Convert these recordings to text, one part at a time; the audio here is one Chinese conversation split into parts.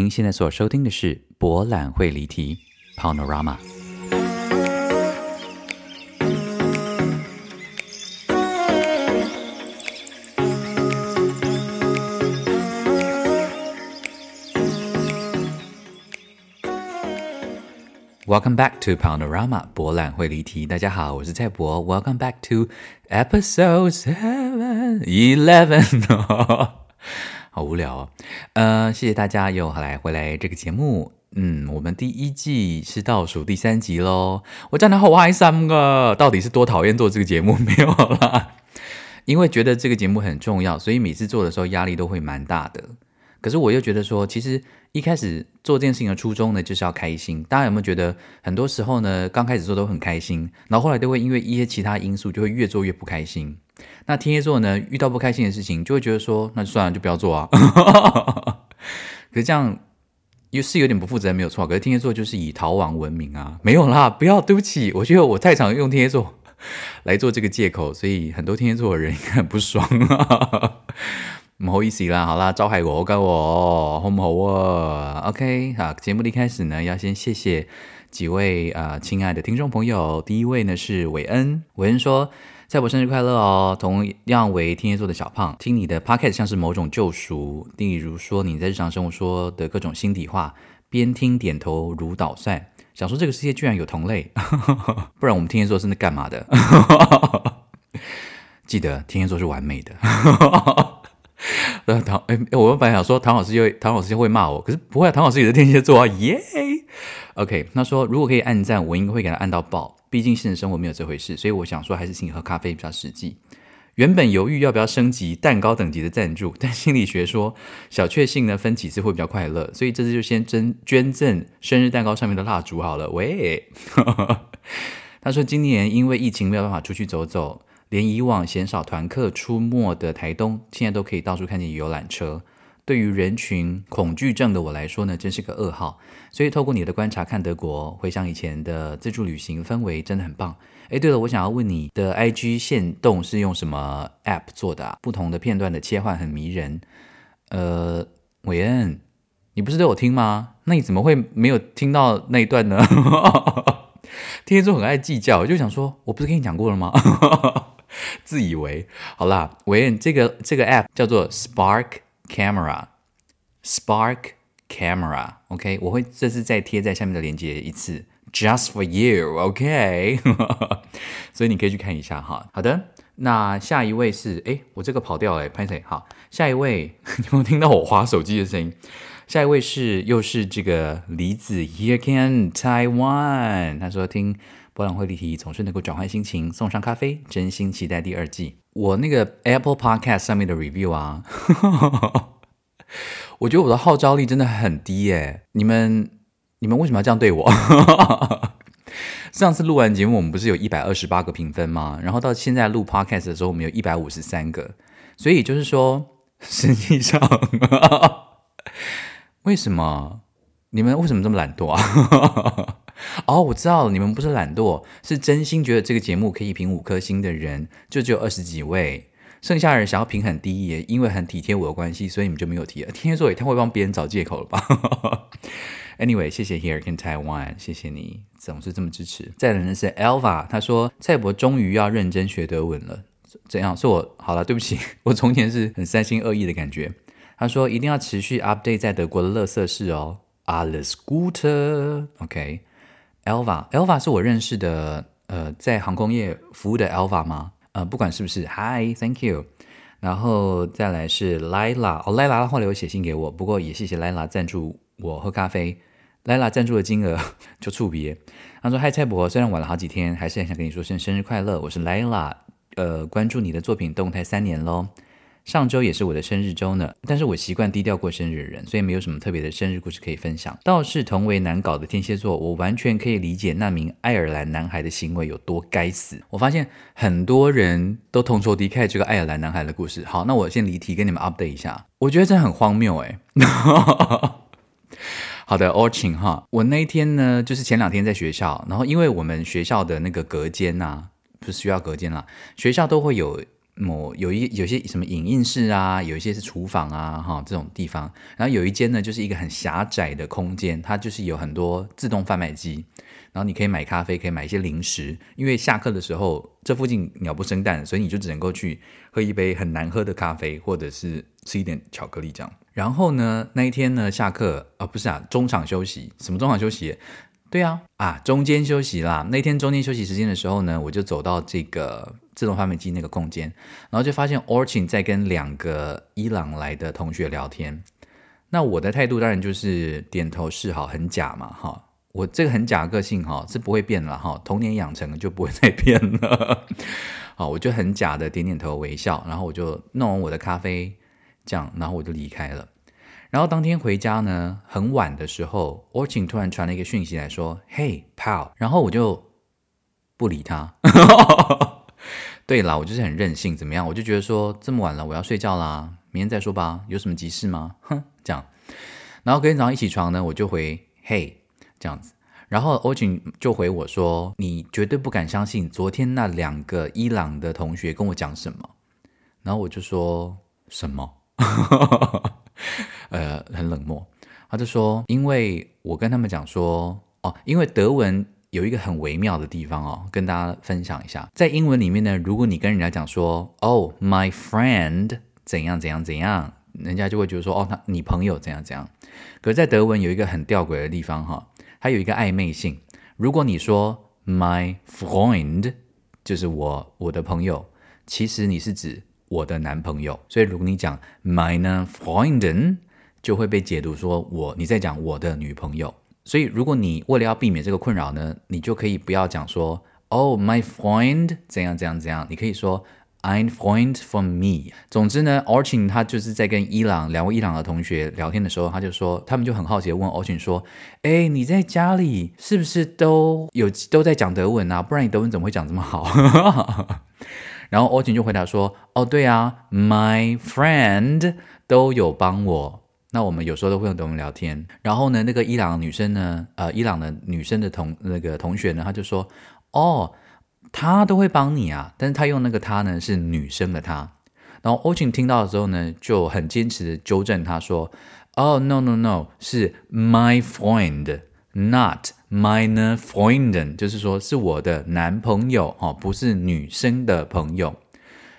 您现在所收听的是《博览会离题》（Panorama）。Welcome back to Panorama，博览会离题。大家好，我是蔡博。Welcome back to episode seven eleven。好无聊哦。呃，谢谢大家又来回来这个节目。嗯，我们第一季是倒数第三集喽。我真的好开心啊！到底是多讨厌做这个节目没有啦？因为觉得这个节目很重要，所以每次做的时候压力都会蛮大的。可是我又觉得说，其实一开始做这件事情的初衷呢，就是要开心。大家有没有觉得，很多时候呢，刚开始做都很开心，然后后来都会因为一些其他因素，就会越做越不开心。那天蝎座呢，遇到不开心的事情，就会觉得说，那就算了，就不要做啊。可是这样又是有点不负责任，没有错。可是天蝎座就是以逃亡闻名啊，没有啦，不要，对不起，我觉得我太常用天蝎座 来做这个借口，所以很多天蝎座的人应该很不爽啊。不好意思啦，好啦，招海我跟我好不好啊？OK，好，节目的一开始呢，要先谢谢几位啊、呃，亲爱的听众朋友。第一位呢是韦恩，韦恩说：“赛博生日快乐哦！同样为天蝎座的小胖，听你的 p o c k e t 像是某种救赎。例如说你在日常生活说的各种心底话，边听点头如捣蒜，想说这个世界居然有同类，不然我们天蝎座是那干嘛的？记得天蝎座是完美的。” 呃，唐哎，我本来想说唐老师又唐老师又会骂我，可是不会啊，唐老师也是天蝎座啊，耶、OK，他说如果可以按赞，我应该会给他按到爆，毕竟现实生活没有这回事，所以我想说还是请你喝咖啡比较实际。原本犹豫要不要升级蛋糕等级的赞助，但心理学说小确幸呢分几次会比较快乐，所以这次就先捐捐赠生日蛋糕上面的蜡烛好了。喂，他说今年因为疫情没有办法出去走走。连以往鲜少团客出没的台东，现在都可以到处看见游览车。对于人群恐惧症的我来说呢，真是个噩耗。所以透过你的观察看德国，回想以前的自助旅行氛围，真的很棒。诶，对了，我想要问你的 IG 限动是用什么 App 做的啊？不同的片段的切换很迷人。呃，韦恩，你不是都有听吗？那你怎么会没有听到那一段呢？天蝎座很爱计较，我就想说，我不是跟你讲过了吗？自以为好啦，韦恩，这个这个 app 叫做 Spark Camera，Spark Camera，OK，、我会这次再贴在下面的链接一次，Just for you，OK，okay? 所以你可以去看一下哈。好的，那下一位是，诶，我这个跑掉了，拍谁？好，下一位，你有没有听到我滑手机的声音？下一位是，又是这个李子，Here can Taiwan，他说听。博览会议题总是能够转换心情，送上咖啡，真心期待第二季。我那个 Apple Podcast 上面的 review 啊，我觉得我的号召力真的很低耶。你们你们为什么要这样对我？上次录完节目，我们不是有一百二十八个评分吗？然后到现在录 Podcast 的时候，我们有一百五十三个。所以就是说，实际上，为什么你们为什么这么懒惰啊？哦，我知道了，你们不是懒惰，是真心觉得这个节目可以评五颗星的人，就只有二十几位，剩下人想要评很低，也因为很体贴我的关系，所以你们就没有提了。天蝎座也太会帮别人找借口了吧？Anyway，谢谢 Here in Taiwan，谢谢你总是这么支持。再来的是 Elva，他说蔡博终于要认真学德文了，怎样？说我好了，对不起，我从前是很三心二意的感觉。他说一定要持续 update 在德国的垃圾事哦。Alles Gute，OK。Elva，Elva 是我认识的，呃，在航空业服务的 Elva 吗？呃，不管是不是，Hi，Thank you。然后再来是 Lila，哦，Lila 后来有写信给我，不过也谢谢 Lila 赞助我喝咖啡。Lila 赞助的金额 就触别。他说嗨蔡博，虽然晚了好几天，还是很想跟你说声生日快乐。我是 Lila，呃，关注你的作品动态三年喽。”上周也是我的生日周呢，但是我习惯低调过生日的人，所以没有什么特别的生日故事可以分享。倒是同为难搞的天蝎座，我完全可以理解那名爱尔兰男孩的行为有多该死。我发现很多人都同仇敌忾这个爱尔兰男孩的故事。好，那我先离题跟你们 update 一下，我觉得这很荒谬哎。好的，Orchin 哈，我那一天呢，就是前两天在学校，然后因为我们学校的那个隔间呐、啊，不是需要隔间啦，学校都会有。某有一有些什么影印室啊，有一些是厨房啊，哈这种地方。然后有一间呢，就是一个很狭窄的空间，它就是有很多自动贩卖机，然后你可以买咖啡，可以买一些零食。因为下课的时候这附近鸟不生蛋，所以你就只能够去喝一杯很难喝的咖啡，或者是吃一点巧克力这样。然后呢，那一天呢，下课啊、不是啊，中场休息，什么中场休息？对啊，啊，中间休息啦。那天中间休息时间的时候呢，我就走到这个自动贩卖机那个空间，然后就发现 Orchin 在跟两个伊朗来的同学聊天。那我的态度当然就是点头示好，很假嘛，哈。我这个很假个性哈是不会变了哈，童年养成就不会再变了。好，我就很假的点点头微笑，然后我就弄完我的咖啡，这样，然后我就离开了。然后当天回家呢，很晚的时候，Orchin 突然传了一个讯息来说：“Hey pal。”然后我就不理他。对啦，我就是很任性，怎么样？我就觉得说这么晚了，我要睡觉啦，明天再说吧。有什么急事吗？哼，这样。然后隔天早上一起床呢，我就回 “Hey” 这样子。然后 Orchin 就回我说：“你绝对不敢相信昨天那两个伊朗的同学跟我讲什么。”然后我就说：“什么？” 呃，很冷漠。他就说，因为我跟他们讲说，哦，因为德文有一个很微妙的地方哦，跟大家分享一下。在英文里面呢，如果你跟人家讲说，哦，my friend 怎样怎样怎样，人家就会觉得说，哦，他你朋友怎样怎样。可是，在德文有一个很吊诡的地方哈、哦，它有一个暧昧性。如果你说 my friend，就是我我的朋友，其实你是指我的男朋友。所以，如果你讲 meine Freundin。就会被解读说我你在讲我的女朋友，所以如果你为了要避免这个困扰呢，你就可以不要讲说哦，my friend 怎样怎样怎样，你可以说 ein Freund von me。总之呢，Orchin 他就是在跟伊朗两位伊朗的同学聊天的时候，他就说他们就很好奇的问 Orchin 说，哎，你在家里是不是都有都在讲德文啊？不然你德文怎么会讲这么好？然后 OJ 就回答说，哦，对啊，my friend 都有帮我。那我们有时候都会用德文聊天，然后呢，那个伊朗女生呢，呃，伊朗的女生的同那个同学呢，他就说，哦，他都会帮你啊，但是他用那个他呢是女生的他，然后 OJ 听到的时候呢，就很坚持的纠正他说，哦，no no no，是 my friend，not meine Freundin，就是说是我的男朋友哦，不是女生的朋友。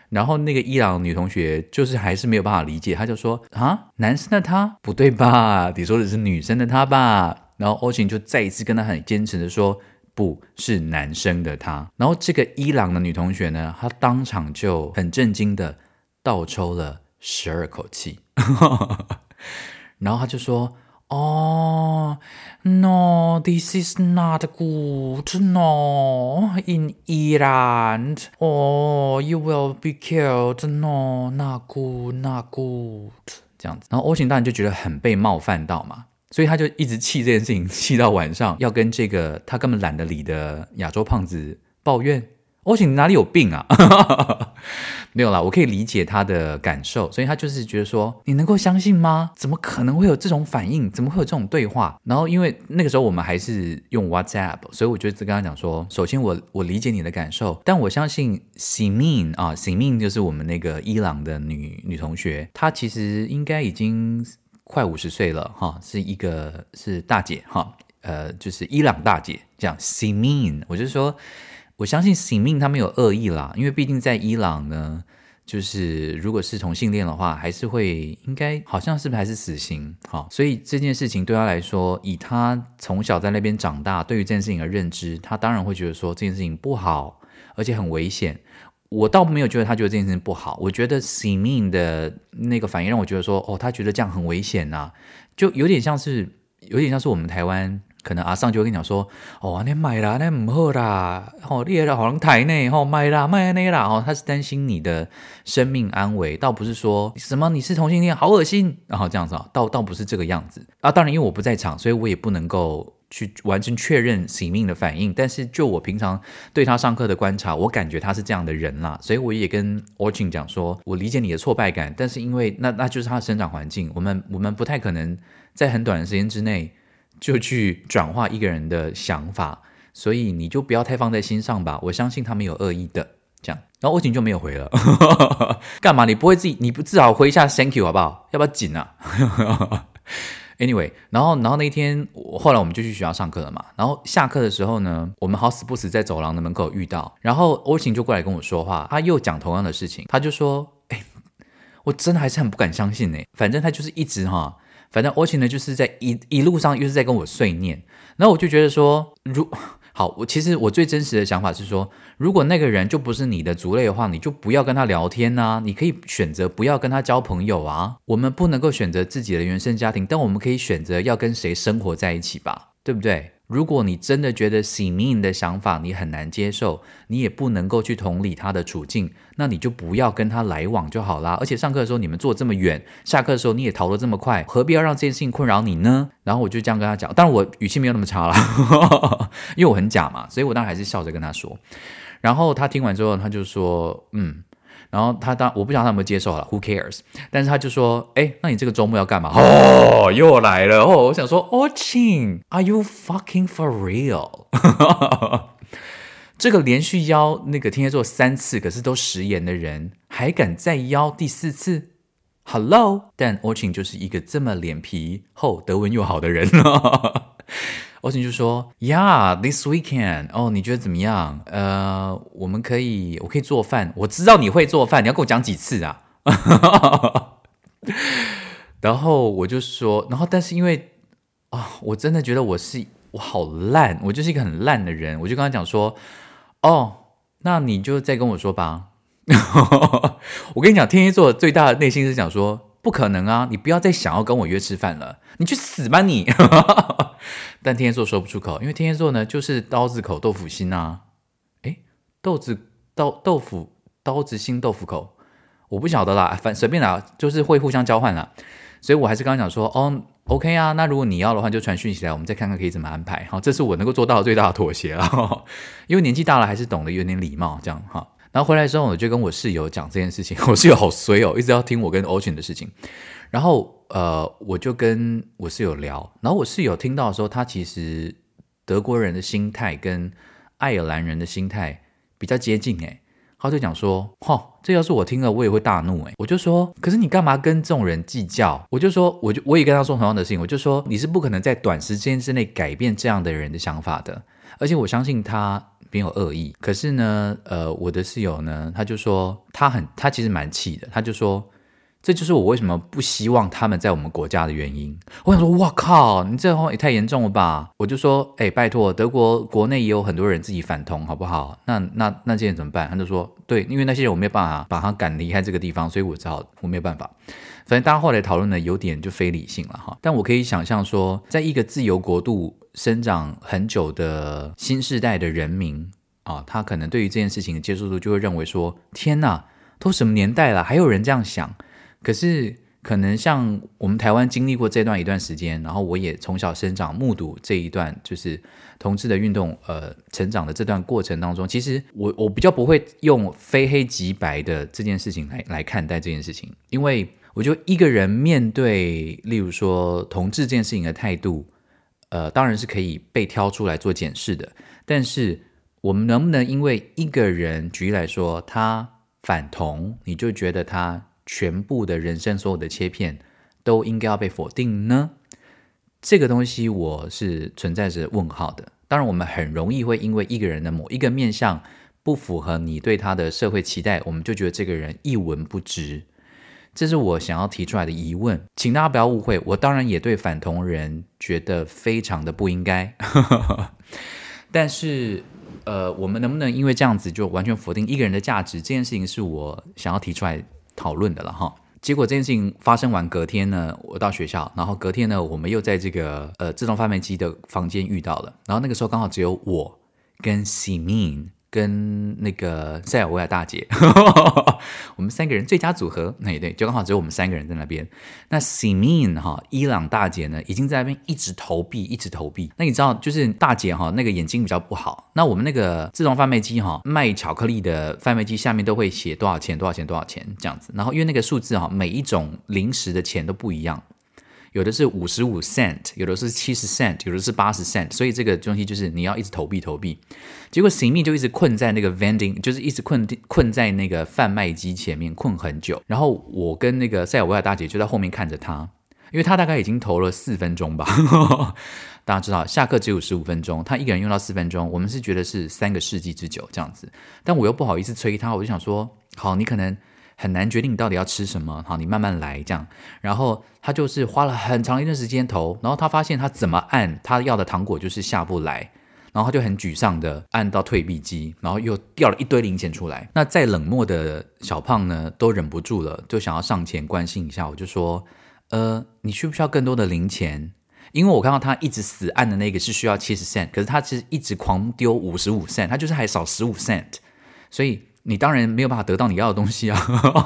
然后那个伊朗女同学就是还是没有办法理解，她就说啊，男生的他不对吧？你说的是女生的他吧？然后 Orchin 就再一次跟他很坚持的说，不是男生的他。然后这个伊朗的女同学呢，她当场就很震惊的倒抽了十二口气，然后她就说。哦、，no，this is not good，No，in Iran，哦、oh，you will be killed，No，not good，not good，这样子。然后 Orchin 当然就觉得很被冒犯到嘛，所以他就一直气这件事情，气到晚上要跟这个他根本懒得理的亚洲胖子抱怨。Orchin 哪里有病啊？没有啦，我可以理解他的感受，所以他就是觉得说，你能够相信吗？怎么可能会有这种反应？怎么会有这种对话？然后因为那个时候我们还是用 WhatsApp，所以我就跟他讲说，首先我我理解你的感受，但我相信 Simin 啊，Simin 就是我们那个伊朗的女女同学，她其实应该已经快五十岁了哈，是一个是大姐哈，呃，就是伊朗大姐这样 Simin，我就说。我相信醒命他没有恶意啦，因为毕竟在伊朗呢，就是如果是同性恋的话，还是会应该好像是不是还是死刑？好，所以这件事情对他来说，以他从小在那边长大，对于这件事情的认知，他当然会觉得说这件事情不好，而且很危险。我倒没有觉得他觉得这件事情不好，我觉得醒命的那个反应让我觉得说，哦，他觉得这样很危险呐、就有点像是有点像是我们台湾。可能阿尚就会跟你讲说，哦，你买啦，那唔好啦，哦，你好像台内，哦，买啦，买那啦，哦，他是担心你的生命安危，倒不是说什么你是同性恋，好恶心，然后这样子啊，倒倒不是这个样子啊。当然，因为我不在场，所以我也不能够去完全确认喜命的反应。但是就我平常对他上课的观察，我感觉他是这样的人啦，所以我也跟 Orchin 讲说，我理解你的挫败感，但是因为那那就是他的生长环境，我们我们不太可能在很短的时间之内。就去转化一个人的想法，所以你就不要太放在心上吧。我相信他没有恶意的，这样。然后欧晴就没有回了，干嘛？你不会自己，你不至少回一下 Thank you 好不好？要不要紧啊？Anyway，然后然后那一天，后来我们就去学校上课了嘛。然后下课的时候呢，我们好死不死在走廊的门口遇到，然后欧晴就过来跟我说话，他又讲同样的事情，他就说：“哎，我真的还是很不敢相信呢。反正他就是一直哈，反正欧晴呢就是在一一路上又是在跟我碎念，然后我就觉得说，如。”好，我其实我最真实的想法是说，如果那个人就不是你的族类的话，你就不要跟他聊天呐、你可以选择不要跟他交朋友啊。我们不能够选择自己的原生家庭，但我们可以选择要跟谁生活在一起吧，对不对？如果你真的觉得喜明的想法你很难接受，你也不能够去同理他的处境，那你就不要跟他来往就好啦。而且上课的时候你们坐这么远，下课的时候你也逃得这么快，何必要让这件事情困扰你呢？然后我就这样跟他讲，当然我语气没有那么差啦，因为我很假嘛，所以我当然还是笑着跟他说。然后他听完之后，他就说，嗯。然后他当我不晓得他有没有接受了，Who cares？但是他就说：“哎，那你这个周末要干嘛？”哦，又来了哦！我想说，Ochin Are you fucking for real？这个连续邀那个天蝎座三次，可是都食言的人，还敢再邀第四次？Hello？但 Orchin 就是一个这么脸皮厚、德文又好的人。欧晴就说：“Yeah，this weekend，哦，你觉得怎么样？呃，我们可以，我可以做饭。我知道你会做饭，你要跟我讲几次啊？” 然后我就说，然后但是因为啊、哦，我真的觉得我是我好烂，我就是一个很烂的人。我就跟他讲说：“哦，那你就再跟我说吧。”我跟你讲，天蝎座最大的内心是想说。不可能啊！你不要再想要跟我约吃饭了，你去死吧你！但天蝎座说不出口，因为天蝎座呢就是刀子口豆腐心啊。诶，豆子刀豆腐刀子心豆腐口，我不晓得啦，反随便啦，就是会互相交换啦。所以我还是刚刚讲说，哦，OK 啊，那如果你要的话，就传讯息来，我们再看看可以怎么安排。好，这是我能够做到的最大的妥协了，因为年纪大了还是懂得有点礼貌，这样哈。然后回来之后，我就跟我室友讲这件事情。我室友好衰哦，一直要听我跟 Ocean 的事情。然后呃，我就跟我室友聊。然后我室友听到的时候，他其实德国人的心态跟爱尔兰人的心态比较接近。诶，他就讲说：“嚯，这要是我听了，我也会大怒。”诶，我就说：“可是你干嘛跟这种人计较？”我就说：“我就我也跟他说同样的事情。”我就说：“你是不可能在短时间之内改变这样的人的想法的。”而且我相信他。没有恶意，可是呢，呃，我的室友呢，他就说他很，他其实蛮气的，他就说，这就是我为什么不希望他们在我们国家的原因。我想说，哇靠，你这话也太严重了吧？我就说，哎，拜托，德国国内也有很多人自己反同，好不好？那那那这些怎么办？他就说，对，因为那些人我没有办法把他赶离开这个地方，所以我只好我没有办法。反正大家后来讨论的有点就非理性了哈。但我可以想象说，在一个自由国度。生长很久的新世代的人民啊，他可能对于这件事情的接受度就会认为说：天哪，都什么年代了，还有人这样想？可是可能像我们台湾经历过这段一段时间，然后我也从小生长目睹这一段就是同志的运动呃成长的这段过程当中，其实我我比较不会用非黑即白的这件事情来来看待这件事情，因为我觉得一个人面对例如说同志这件事情的态度。呃，当然是可以被挑出来做检视的，但是我们能不能因为一个人，举例来说，他反同，你就觉得他全部的人生所有的切片都应该要被否定呢？这个东西我是存在着问号的。当然，我们很容易会因为一个人的某一个面相不符合你对他的社会期待，我们就觉得这个人一文不值。这是我想要提出来的疑问，请大家不要误会。我当然也对反同人觉得非常的不应该，但是，呃，我们能不能因为这样子就完全否定一个人的价值？这件事情是我想要提出来讨论的了哈。结果这件事情发生完隔天呢，我到学校，然后隔天呢，我们又在这个呃自动贩卖机的房间遇到了，然后那个时候刚好只有我跟 Simin。跟那个塞尔维亚大姐，我们三个人最佳组合，那也对，就刚好只有我们三个人在那边。那 Simin 哈，伊朗大姐呢，已经在那边一直投币，一直投币。那你知道，就是大姐哈，那个眼睛比较不好。那我们那个自动贩卖机哈，卖巧克力的贩卖机下面都会写多少钱，多少钱，多少钱这样子。然后因为那个数字哈，每一种零食的钱都不一样。有的是五十五 cent，有的是七十 cent，有的是八十 cent，所以这个东西就是你要一直投币投币。结果行密就一直困在那个 vending，就是一直困困在那个贩卖机前面困很久。然后我跟那个塞尔维亚大姐就在后面看着他，因为他大概已经投了四分钟吧。大家知道下课只有十五分钟，他一个人用到四分钟，我们是觉得是三个世纪之久这样子。但我又不好意思催他，我就想说，好，你可能。很难决定你到底要吃什么，好，你慢慢来这样。然后他就是花了很长一段时间投，然后他发现他怎么按他要的糖果就是下不来，然后他就很沮丧的按到退币机，然后又掉了一堆零钱出来。那再冷漠的小胖呢，都忍不住了，就想要上前关心一下。我就说，呃，你需不需要更多的零钱？因为我看到他一直死按的那个是需要七十 cent，可是他其实一直狂丢五十五 cent，他就是还少十五 cent，所以。你当然没有办法得到你要的东西啊！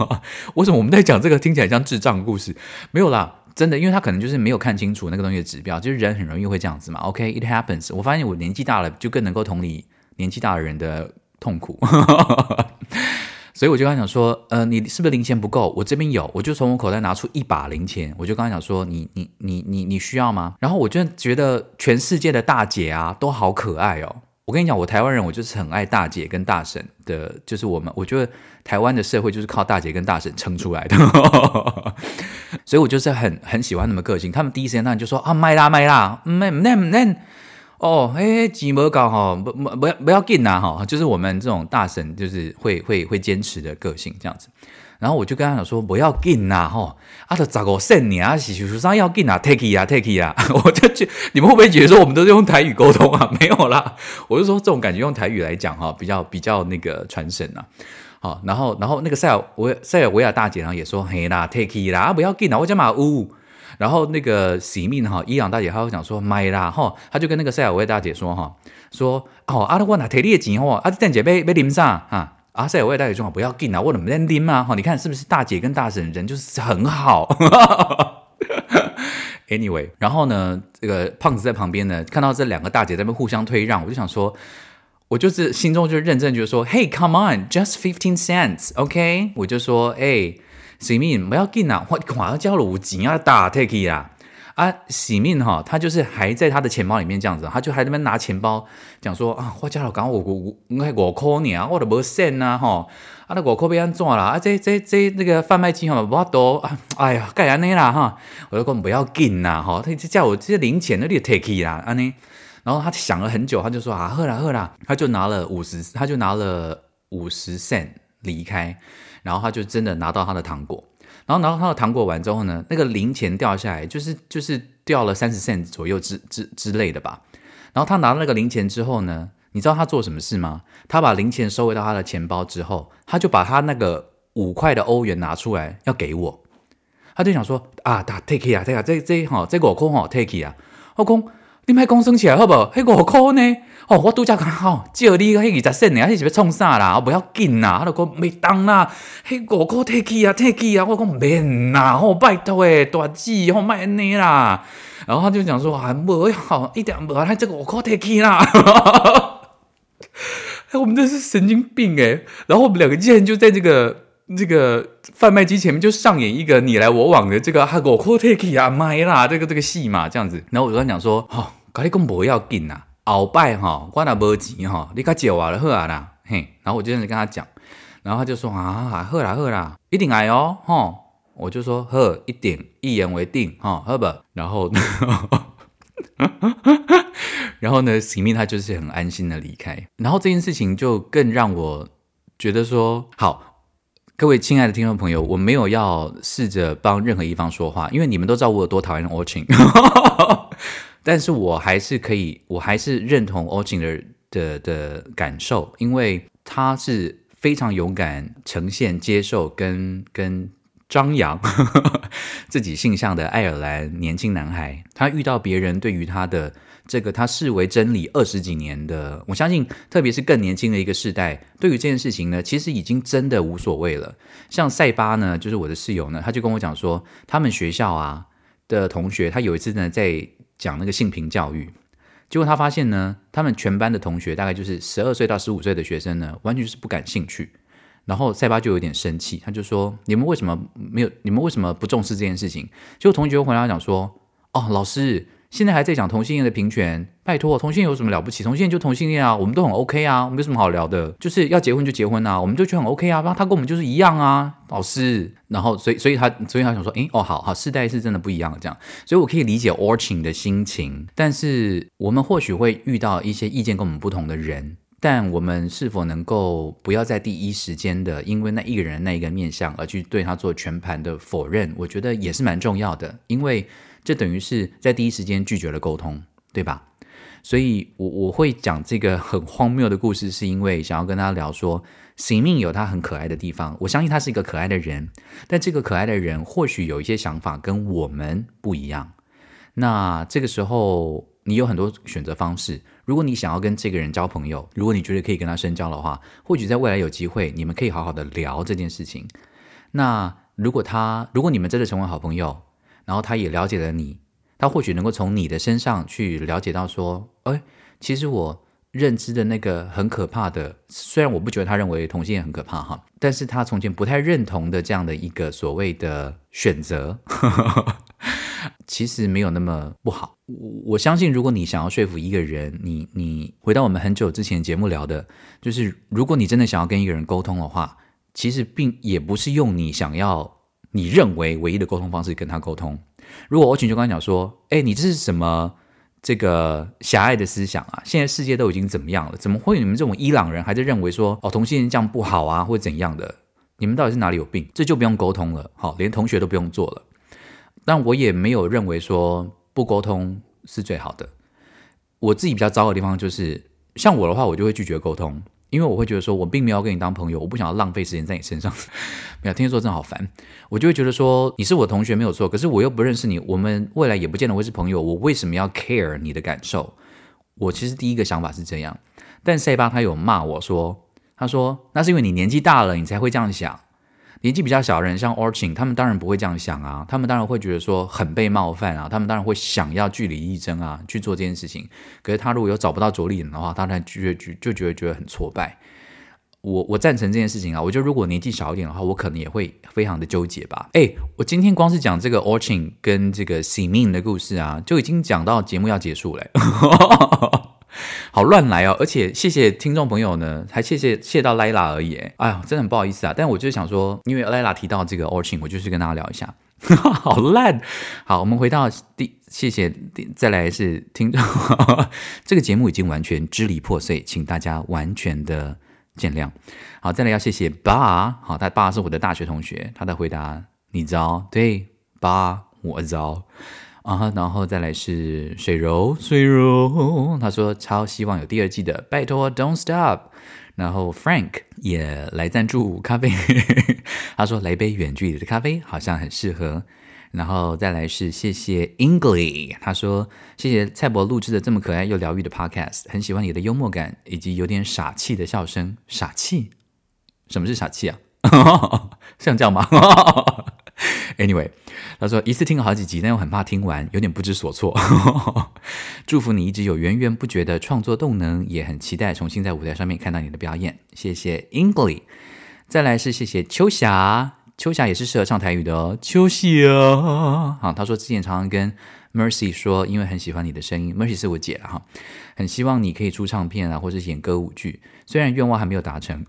为什么我们在讲这个听起来像智障故事？没有啦，真的，因为他可能就是没有看清楚那个东西的指标，就是人很容易会这样子嘛。OK，it happens。我发现我年纪大了，就更能够同理年纪大的人的痛苦，所以我就跟他讲说，呃，你是不是零钱不够？我这边有，我就从我口袋拿出一把零钱，我就跟他讲说，你你你你你需要吗？然后我就觉得全世界的大姐啊都好可爱哦。我跟你讲，我台湾人，我就是很爱大姐跟大婶的，就是我们，我觉得台湾的社会就是靠大姐跟大婶撑出来的，所以我就是很很喜欢他们个性。他们第一时间当然就说啊，卖啦卖啦，卖卖卖，哦，哎，钱没搞哈，不不不要不要紧呐哈，就是我们这种大婶就是会会会坚持的个性这样子。然后我就跟他讲说，不要紧呐，吼，啊，都十五岁你，啊，是说啥要紧啊，take 啊，take 啊，我就觉你们会不会觉得说我们都是用台语沟通啊？没有啦，我就说这种感觉用台语来讲哈，比较比较那个传神呐，好，然后然后那个塞尔维塞尔维亚大姐呢也说嘿啦，take 啦，啊，不要紧啊，我讲嘛呜，然后那个洗面哈伊朗大姐她就讲说买啦，哈，她就跟那个塞尔维亚大姐说哈，说哦，啊，我拿提你的钱吼，啊，这姐要要啉啥？哈？啊，塞尔维大姐说不要紧啊，我怎么在拎嘛？哈，你看是不是大姐跟大婶人就是很好？Anyway，然后呢，这个胖子在旁边呢，看到这两个大姐在那边互相推让，我就想说，我就是心中就认真觉得说，Hey come on，just fifteen cents，OK？、Okay? 我就说，哎，水敏不要紧啊，我马上交了五钱要打 take 啊。啊，洗面哈，他就是还在他的钱包里面这样子，他就还在那边拿钱包讲说啊，我家老刚我我我我扣你啊，我都没剩呐哈，啊那我扣被安怎啦？啊这这这那个贩卖机哈不多啊，哎呀盖安尼啦哈，我就讲不要紧呐哈，他就叫我这些零钱那里 take 啦安尼，然后他想了很久，他就说啊喝啦喝啦，他就拿了五十，他就拿了五十 cent 离开，然后他就真的拿到他的糖果。然后拿到他的糖果完之后呢，那个零钱掉下来，就是就是掉了三十 cent 左右之之之类的吧。然后他拿到那个零钱之后呢，你知道他做什么事吗？他把零钱收回到他的钱包之后，他就把他那个五块的欧元拿出来要给我。他就想说啊，打 take 啊，take 啊，这这哈，这我空哈 take 啊，我空你卖讲生起来好不好？那五块呢？哦，我拄则讲吼，借你迄二十块呢，还是要创啥啦？我不要紧啦，他就讲没当啦，迄五块退去啊退去啊，我讲免啦，吼拜托诶，大姐吼卖安尼啦。然后他就讲说啊，无好一点无，他这个五块 take 啦。哎，我们这是神经病诶。然后我们两个竟然就在这个这个贩卖机前面就上演一个你来我往的这个啊五块 take 啊卖啦，这个这个戏嘛，这样子。然后我就跟他讲说，好，跟你讲不要紧啦。鳌拜哈，我那无钱哈，你甲借我了好啊啦，嘿，然后我就这样子跟他讲，然后他就说啊，好啦好啦，一定来哦，吼，我就说好，一定，一言为定，哈，好不？然后，然后呢，洗面他就是很安心的离开，然后这件事情就更让我觉得说，好，各位亲爱的听众朋友，我没有要试着帮任何一方说话，因为你们都知道我有多讨厌 Orching。但是我还是可以，我还是认同 o r g i n 的的的感受，因为他是非常勇敢呈现、接受跟跟张扬 自己性向的爱尔兰年轻男孩。他遇到别人对于他的这个他视为真理二十几年的，我相信，特别是更年轻的一个世代，对于这件事情呢，其实已经真的无所谓了。像塞巴呢，就是我的室友呢，他就跟我讲说，他们学校啊的同学，他有一次呢在。讲那个性平教育，结果他发现呢，他们全班的同学大概就是十二岁到十五岁的学生呢，完全是不感兴趣。然后塞巴就有点生气，他就说：“你们为什么没有？你们为什么不重视这件事情？”结果同学回来讲说：“哦，老师。”现在还在讲同性恋的平权，拜托，同性有什么了不起？同性恋就同性恋啊，我们都很 OK 啊，我们有什么好聊的？就是要结婚就结婚啊，我们就觉得很 OK 啊，他跟我们就是一样啊，老师。然后，所以，所以他，所以他想说，诶，哦，好好，世代是真的不一样，这样，所以我可以理解 Orching 的心情，但是我们或许会遇到一些意见跟我们不同的人，但我们是否能够不要在第一时间的因为那一个人那一个面相而去对他做全盘的否认？我觉得也是蛮重要的，因为。这等于是在第一时间拒绝了沟通，对吧？所以我，我会讲这个很荒谬的故事，是因为想要跟他聊说，行命有他很可爱的地方。我相信他是一个可爱的人，但这个可爱的人或许有一些想法跟我们不一样。那这个时候，你有很多选择方式。如果你想要跟这个人交朋友，如果你觉得可以跟他深交的话，或许在未来有机会，你们可以好好的聊这件事情。那如果他，如果你们真的成为好朋友，然后他也了解了你，他或许能够从你的身上去了解到说，哎，其实我认知的那个很可怕的，虽然我不觉得他认为同性恋很可怕哈，但是他从前不太认同的这样的一个所谓的选择，其实没有那么不好。我相信，如果你想要说服一个人，你你回到我们很久之前节目聊的，就是如果你真的想要跟一个人沟通的话，其实并也不是用你想要。你认为唯一的沟通方式跟他沟通，如果我请求刚才讲说，哎，你这是什么这个狭隘的思想啊？现在世界都已经怎么样了？怎么会你们这种伊朗人还在认为说，哦，同性恋这样不好啊，或怎样的？你们到底是哪里有病？这就不用沟通了，好，连同学都不用做了。但我也没有认为说不沟通是最好的。我自己比较糟的地方就是，像我的话，我就会拒绝沟通。因为我会觉得说，我并没有跟你当朋友，我不想要浪费时间在你身上。没有，听说真的好烦。我就会觉得说，你是我同学没有错，可是我又不认识你，我们未来也不见得会是朋友。我为什么要 care 你的感受？我其实第一个想法是这样，但塞巴他有骂我说，他说那是因为你年纪大了，你才会这样想。年纪比较小的人，像 Orchin，他们当然不会这样想啊，他们当然会觉得说很被冒犯啊，他们当然会想要据理力争啊，去做这件事情。可是他如果有找不到着力点的话，他当然就就就觉得觉得很挫败。我我赞成这件事情啊，我觉得如果年纪小一点的话，我可能也会非常的纠结吧。哎，我今天光是讲这个 Orchin 跟这个 Simin 的故事啊，就已经讲到节目要结束了。好乱来哦，而且谢谢听众朋友呢，还谢谢谢到 Lila 而已。哎呀，真的很不好意思啊。但我就是想说，因为莱拉提到这个 Orchin，我就是跟大家聊一下。好烂。好，我们回到第，谢谢，再来是听众。这个节目已经完全支离破碎，请大家完全的见谅。好，再来要谢谢爸。好，他爸是我的大学同学，他的回答你知道？对，爸，我知道。啊，然后再来是水柔，水柔，他说超希望有第二季的，拜托，Don't Stop。然后 Frank 也来赞助咖啡，他说来杯远距离的咖啡好像很适合。然后再来是谢谢 Ingly，他说谢谢蔡博录制的这么可爱又疗愈的 Podcast，很喜欢你的幽默感以及有点傻气的笑声。傻气？什么是傻气啊？像这样吗？Anyway，他说一次听了好几集，但又很怕听完，有点不知所措。祝福你一直有源源不绝的创作动能，也很期待重新在舞台上面看到你的表演。谢谢 Ingly，再来是谢谢秋霞，秋霞也是适合唱台语的哦。秋霞，好，他说之前常常跟 Mercy 说，因为很喜欢你的声音，Mercy 是我姐了哈，很希望你可以出唱片啊，或是演歌舞剧，虽然愿望还没有达成。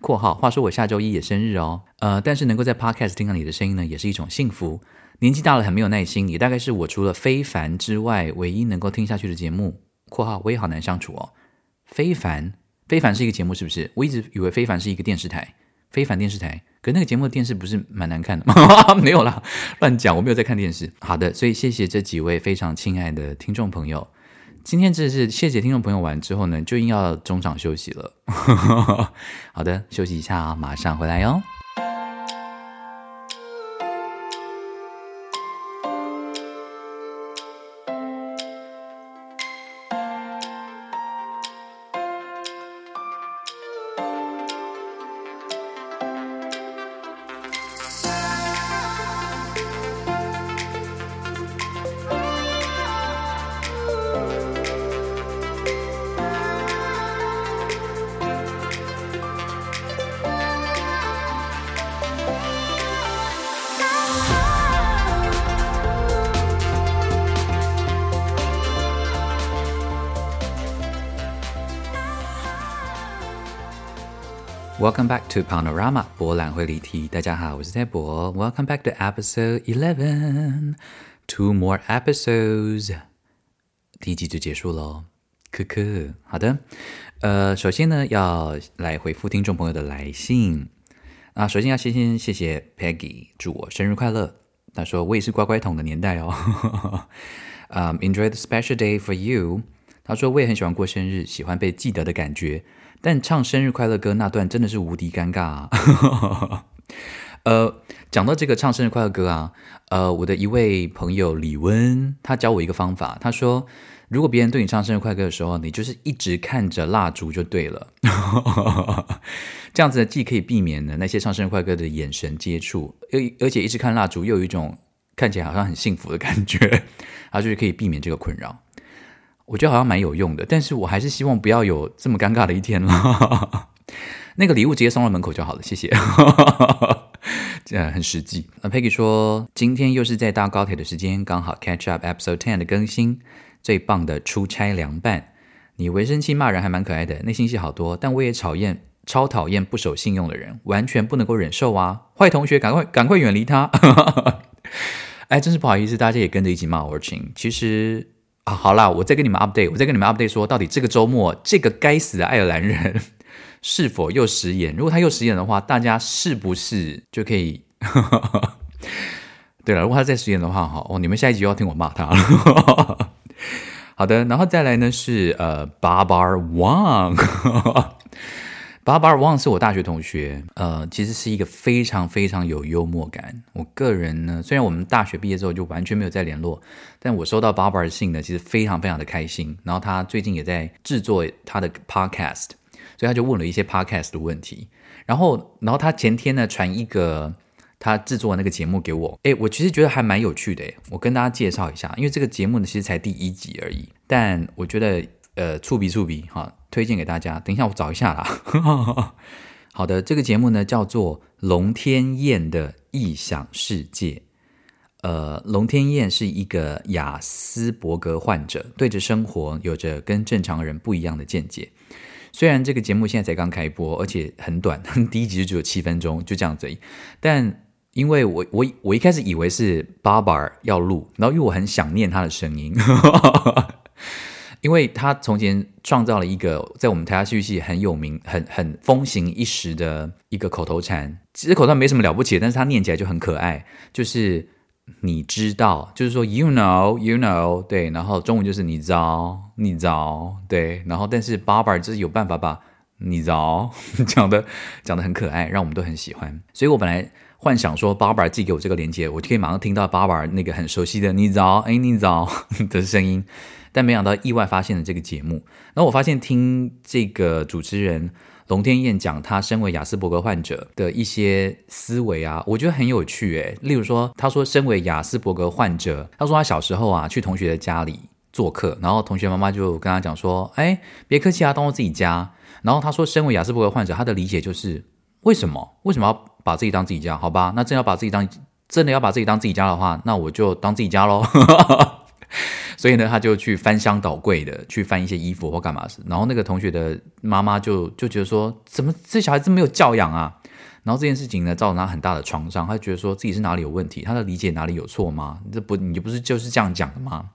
括号，话说我下周一也生日哦，呃，但是能够在 Podcast 听到你的声音呢，也是一种幸福。年纪大了很没有耐心，你大概是我除了非凡之外唯一能够听下去的节目。括号，我也好难相处哦。非凡，非凡是一个节目是不是？我一直以为非凡是一个电视台，非凡电视台。可那个节目的电视不是蛮难看的吗？没有啦，乱讲，我没有在看电视。好的，所以谢谢这几位非常亲爱的听众朋友。今天这是谢谢听众朋友完之后呢，就应要中场休息了。好的，休息一下啊，马上回来哟。To Panorama 博览会离题。大家好，我是蔡博。Welcome back to episode eleven. Two more episodes. 第一集就结束喽，科科。好的，呃，首先呢，要来回复听众朋友的来信。啊，首先要先先谢谢 Peggy，祝我生日快乐。他说我也是乖乖桶的年代哦。嗯、um,，Enjoy the special day for you。他说我也很喜欢过生日，喜欢被记得的感觉。但唱生日快乐歌那段真的是无敌尴尬啊！呃，讲到这个唱生日快乐歌啊，呃，我的一位朋友李温，他教我一个方法。他说，如果别人对你唱生日快乐歌的时候，你就是一直看着蜡烛就对了。这样子，既可以避免呢那些唱生日快乐歌的眼神接触，而而且一直看蜡烛又有一种看起来好像很幸福的感觉，他就是可以避免这个困扰。我觉得好像蛮有用的，但是我还是希望不要有这么尴尬的一天了。那个礼物直接送到门口就好了，谢谢。这 样很实际。那 Peggy 说，今天又是在搭高铁的时间，刚好 catch up episode ten 的更新，最棒的出差凉拌。你微生气骂人还蛮可爱的，内心戏好多，但我也讨厌超讨厌不守信用的人，完全不能够忍受啊！坏同学，赶快赶快远离他。哎，真是不好意思，大家也跟着一起骂我情。其实。好啦，我再跟你们 update，我再跟你们 update 说，到底这个周末这个该死的爱尔兰人 是否又食言？如果他又食言的话，大家是不是就可以？对了，如果他再食言的话，好哦，你们下一集又要听我骂他了。好的，然后再来呢是呃，Babar Wang。巴巴尔旺是我大学同学，呃，其实是一个非常非常有幽默感。我个人呢，虽然我们大学毕业之后就完全没有再联络，但我收到巴巴尔的信呢，其实非常非常的开心。然后他最近也在制作他的 podcast，所以他就问了一些 podcast 的问题。然后，然后他前天呢传一个他制作的那个节目给我，诶，我其实觉得还蛮有趣的。我跟大家介绍一下，因为这个节目呢其实才第一集而已，但我觉得呃触笔触笔哈。推荐给大家，等一下我找一下啦。好的，这个节目呢叫做《龙天燕的异想世界》。呃，龙天燕是一个雅斯伯格患者，对着生活有着跟正常人不一样的见解。虽然这个节目现在才刚开播，而且很短，第一集就只有七分钟，就这样子。但因为我我我一开始以为是巴巴尔要录，然后因为我很想念他的声音。因为他从前创造了一个在我们台下戏剧系很有名、很很风行一时的一个口头禅。其实口头禅没什么了不起，但是他念起来就很可爱。就是你知道，就是说 you know you know 对，然后中文就是你知你知道对，然后但是 Barber 就是有办法把你知道 讲的讲的很可爱，让我们都很喜欢。所以我本来幻想说 Barber 寄给我这个链接，我就可以马上听到 Barber 那个很熟悉的你知道哎你知的声音。但没想到意外发现了这个节目，然后我发现听这个主持人龙天燕讲他身为亚斯伯格患者的一些思维啊，我觉得很有趣诶。例如说，他说身为亚斯伯格患者，他说他小时候啊去同学的家里做客，然后同学妈妈就跟他讲说：“哎，别客气啊，当做自己家。”然后他说，身为亚斯伯格患者，他的理解就是为什么？为什么要把自己当自己家？好吧，那真要把自己当真的要把自己当自己家的话，那我就当自己家喽。所以呢，他就去翻箱倒柜的去翻一些衣服或干嘛。然后那个同学的妈妈就就觉得说，怎么这小孩子没有教养啊？然后这件事情呢，造成他很大的创伤。他觉得说自己是哪里有问题，他的理解哪里有错吗？这不，你不是就是这样讲的吗？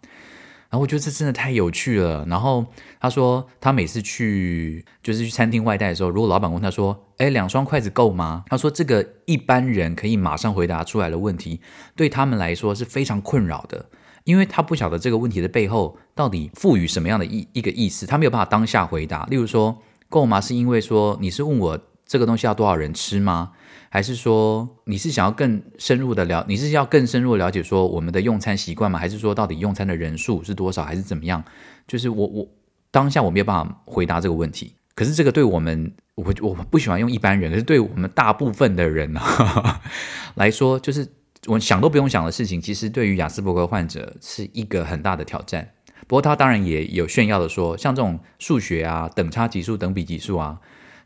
然后我觉得这真的太有趣了。然后他说，他每次去就是去餐厅外带的时候，如果老板问他说，哎，两双筷子够吗？他说，这个一般人可以马上回答出来的问题，对他们来说是非常困扰的。因为他不晓得这个问题的背后到底赋予什么样的意一个意思，他没有办法当下回答。例如说，够吗？是因为说你是问我这个东西要多少人吃吗？还是说你是想要更深入的了？你是要更深入了解说我们的用餐习惯吗？还是说到底用餐的人数是多少？还是怎么样？就是我我当下我没有办法回答这个问题。可是这个对我们我我不喜欢用一般人，可是对我们大部分的人啊 来说，就是。我想都不用想的事情，其实对于雅斯伯格患者是一个很大的挑战。不过他当然也有炫耀的说，像这种数学啊、等差级数、等比级数啊，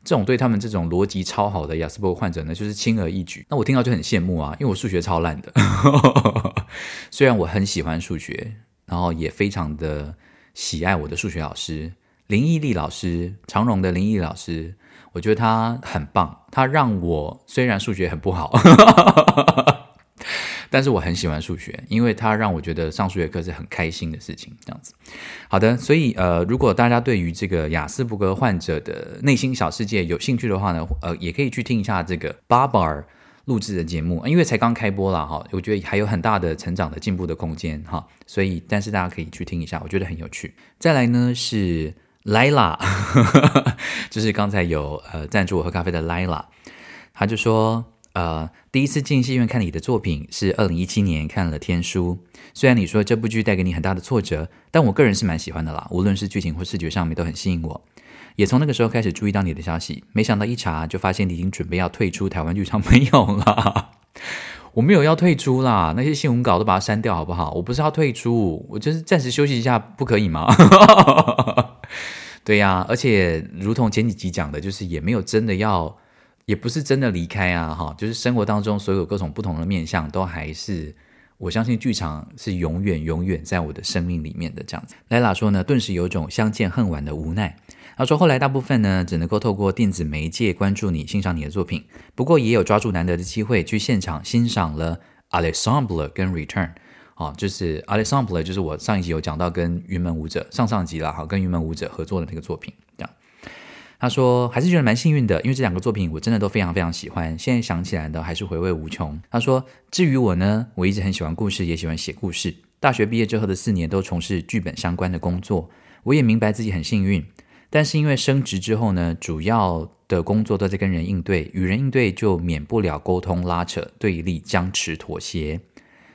这种对他们这种逻辑超好的雅斯伯格患者呢，就是轻而易举。那我听到就很羡慕啊，因为我数学超烂的。虽然我很喜欢数学，然后也非常的喜爱我的数学老师林毅力老师，长荣的林毅老师，我觉得他很棒。他让我虽然数学很不好，但是我很喜欢数学，因为它让我觉得上数学课是很开心的事情。这样子，好的，所以呃，如果大家对于这个雅斯伯格患者的内心小世界有兴趣的话呢，呃，也可以去听一下这个 Barbar 录制的节目，因为才刚开播了哈，我觉得还有很大的成长的进步的空间哈，所以但是大家可以去听一下，我觉得很有趣。再来呢是 Lila，就是刚才有呃赞助我喝咖啡的 Lila，他就说呃第一次进戏院看你的作品是二零一七年看了《天书》，虽然你说这部剧带给你很大的挫折，但我个人是蛮喜欢的啦，无论是剧情或视觉上面都很吸引我。也从那个时候开始注意到你的消息，没想到一查就发现你已经准备要退出台湾剧场，没有啦，我没有要退出啦，那些新闻稿都把它删掉好不好？我不是要退出，我就是暂时休息一下，不可以吗？对呀、而且如同前几集讲的，就是也没有真的要，也不是真的离开啊，哈，就是生活当中所有各种不同的面相都还是。我相信剧场是永远永远在我的生命里面的这样子。莱拉说呢，顿时有种相见恨晚的无奈。他说，后来大部分呢，只能够透过电子媒介关注你、欣赏你的作品。不过也有抓住难得的机会去现场欣赏了 Alexandre 跟 Return。哦，就是 Alexandre，就是我上一集有讲到跟云门舞者上上集了哈，跟云门舞者合作的那个作品。他说还是觉得蛮幸运的，因为这两个作品我真的都非常非常喜欢，现在想起来呢还是回味无穷。他说，至于我呢，我一直很喜欢故事，也喜欢写故事。大学毕业之后的四年都从事剧本相关的工作，我也明白自己很幸运。但是因为升职之后呢，主要的工作都在跟人应对，与人应对就免不了沟通拉扯、对立、僵持、妥协，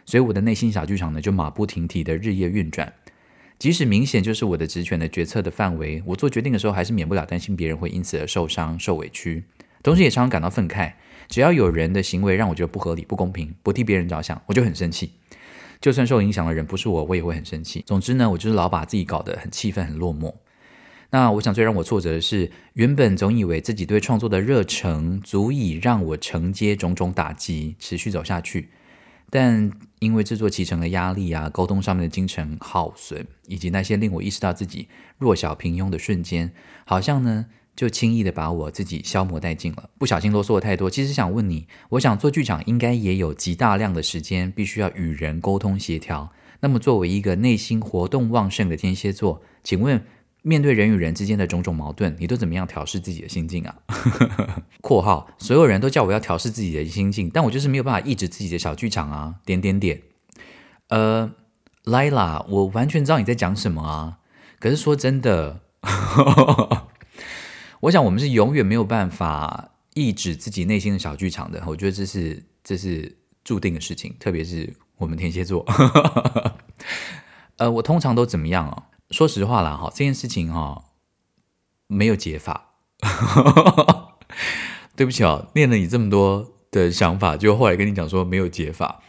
所以我的内心小剧场呢就马不停蹄的日夜运转。即使明显就是我的职权的决策的范围，我做决定的时候还是免不了担心别人会因此而受伤、受委屈，同时也常常感到愤慨。只要有人的行为让我觉得不合理、不公平、不替别人着想，我就很生气。就算受影响的人不是我，我也会很生气。总之呢，我就是老把自己搞得很气愤、很落寞。那我想最让我挫折的是，原本总以为自己对创作的热忱足以让我承接种种打击，持续走下去。但因为制作期程的压力啊，沟通上面的精神耗损，以及那些令我意识到自己弱小平庸的瞬间，好像呢就轻易的把我自己消磨殆尽了。不小心啰嗦的太多，其实想问你，我想做剧场应该也有极大量的时间，必须要与人沟通协调。那么作为一个内心活动旺盛的天蝎座，请问？面对人与人之间的种种矛盾，你都怎么样调试自己的心境啊？括号所有人都叫我要调试自己的心境，但我就是没有办法抑制自己的小剧场啊！点点点。呃，Lila，我完全知道你在讲什么啊。可是说真的，我想我们是永远没有办法抑制自己内心的小剧场的。我觉得这是这是注定的事情，特别是我们天蝎座。呃，我通常都怎么样啊？说实话啦，哈，这件事情哈没有解法。对不起哦，念了你这么多的想法，就后来跟你讲说没有解法，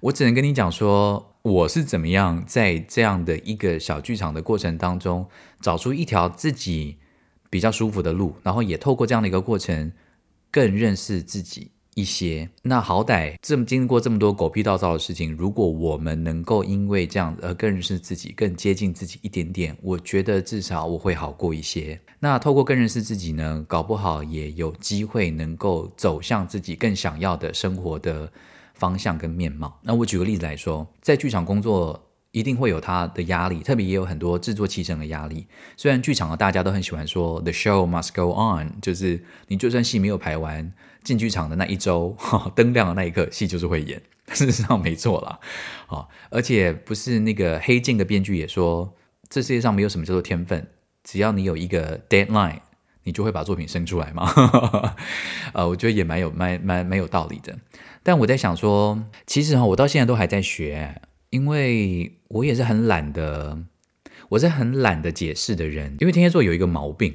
我只能跟你讲说我是怎么样在这样的一个小剧场的过程当中，找出一条自己比较舒服的路，然后也透过这样的一个过程，更认识自己。一些，那好歹这么经历过这么多狗屁倒灶的事情，如果我们能够因为这样而更认识自己，更接近自己一点点，我觉得至少我会好过一些。那透过更认识自己呢，搞不好也有机会能够走向自己更想要的生活的方向跟面貌。那我举个例子来说，在剧场工作一定会有他的压力，特别也有很多制作期程的压力。虽然剧场的大家都很喜欢说 “the show must go on”，就是你就算戏没有排完。进剧场的那一周，灯亮的那一刻，戏就是会演。事实上没错啦，而且不是那个黑镜的编剧也说，这世界上没有什么叫做天分，只要你有一个 deadline，你就会把作品生出来嘛。呃，我觉得也蛮有蛮蛮蛮有道理的。但我在想说，其实哈，我到现在都还在学，因为我也是很懒的。我是很懒得解释的人，因为天蝎座有一个毛病。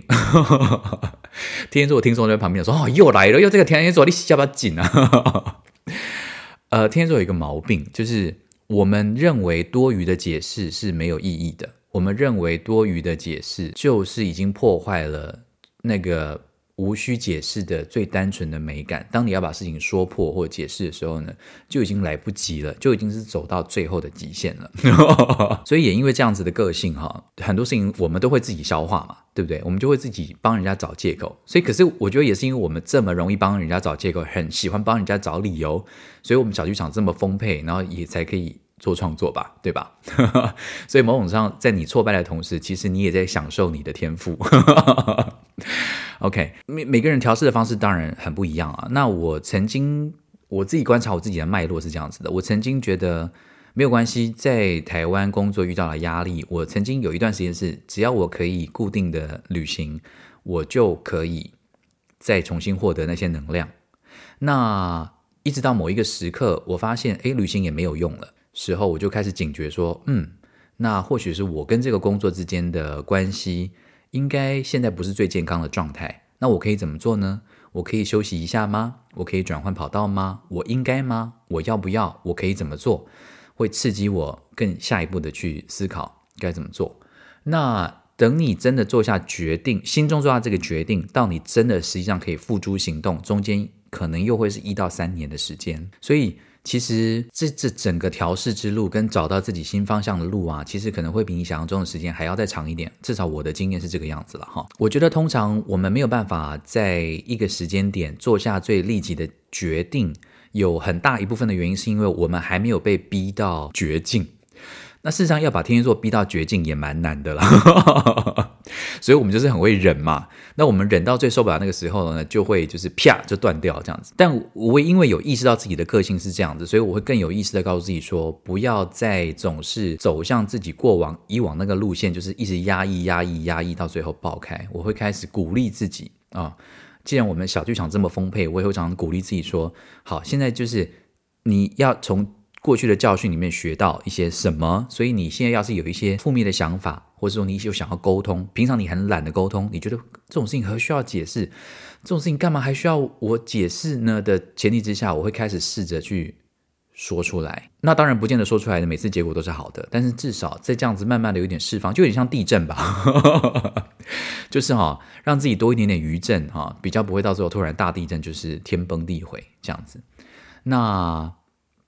天蝎座，我听说在旁边说：“哦，又来了，又这个天蝎座，你下巴紧啊！” 呃，天蝎座有一个毛病，就是我们认为多余的解释是没有意义的。我们认为多余的解释就是已经破坏了那个无需解释的最单纯的美感。当你要把事情说破或解释的时候呢，就已经来不及了，就已经是走到最后的极限了。所以也因为这样子的个性哈，很多事情我们都会自己消化嘛，对不对？我们就会自己帮人家找借口。所以可是我觉得也是因为我们这么容易帮人家找借口，很喜欢帮人家找理由，所以我们小剧场这么丰沛，然后也才可以。做创作吧，对吧？所以某种上，在你挫败的同时，其实你也在享受你的天赋。OK，每每个人调试的方式当然很不一样啊。那我曾经我自己观察我自己的脉络是这样子的：我曾经觉得没有关系，在台湾工作遇到了压力，我曾经有一段时间是，只要我可以固定的旅行，我就可以再重新获得那些能量。那一直到某一个时刻，我发现，诶，旅行也没有用了。时候我就开始警觉说，嗯，那或许是我跟这个工作之间的关系，应该现在不是最健康的状态。那我可以怎么做呢？我可以休息一下吗？我可以转换跑道吗？我应该吗？我要不要？我可以怎么做？会刺激我更下一步的去思考该怎么做。那等你真的做下决定，心中做下这个决定，到你真的实际上可以付诸行动，中间可能又会是一到三年的时间。所以。其实这这整个调试之路跟找到自己新方向的路啊，其实可能会比你想象中的时间还要再长一点。至少我的经验是这个样子了哈。我觉得通常我们没有办法在一个时间点做下最立即的决定，有很大一部分的原因是因为我们还没有被逼到绝境。那事实上要把天蝎座逼到绝境也蛮难的啦，所以我们就是很会忍嘛。那我们忍到最受不了那个时候呢，就会就是啪就断掉这样子。但我会因为有意识到自己的个性是这样子，所以我会更有意识的告诉自己说，不要再总是走向自己过往以往那个路线，就是一直压抑、压抑、压抑到最后爆开。我会开始鼓励自己啊，既然我们小剧场这么丰沛，我也会常常鼓励自己说，好，现在就是你要从。过去的教训里面学到一些什么？所以你现在要是有一些负面的想法，或者说你有想要沟通，平常你很懒得沟通，你觉得这种事情何需要解释？这种事情干嘛还需要我解释呢？的前提之下，我会开始试着去说出来。那当然不见得说出来的每次结果都是好的，但是至少在这样子慢慢的有点释放，就有点像地震吧，就是哈，让自己多一点点余震哈，比较不会到最后突然大地震，就是天崩地毁这样子。那。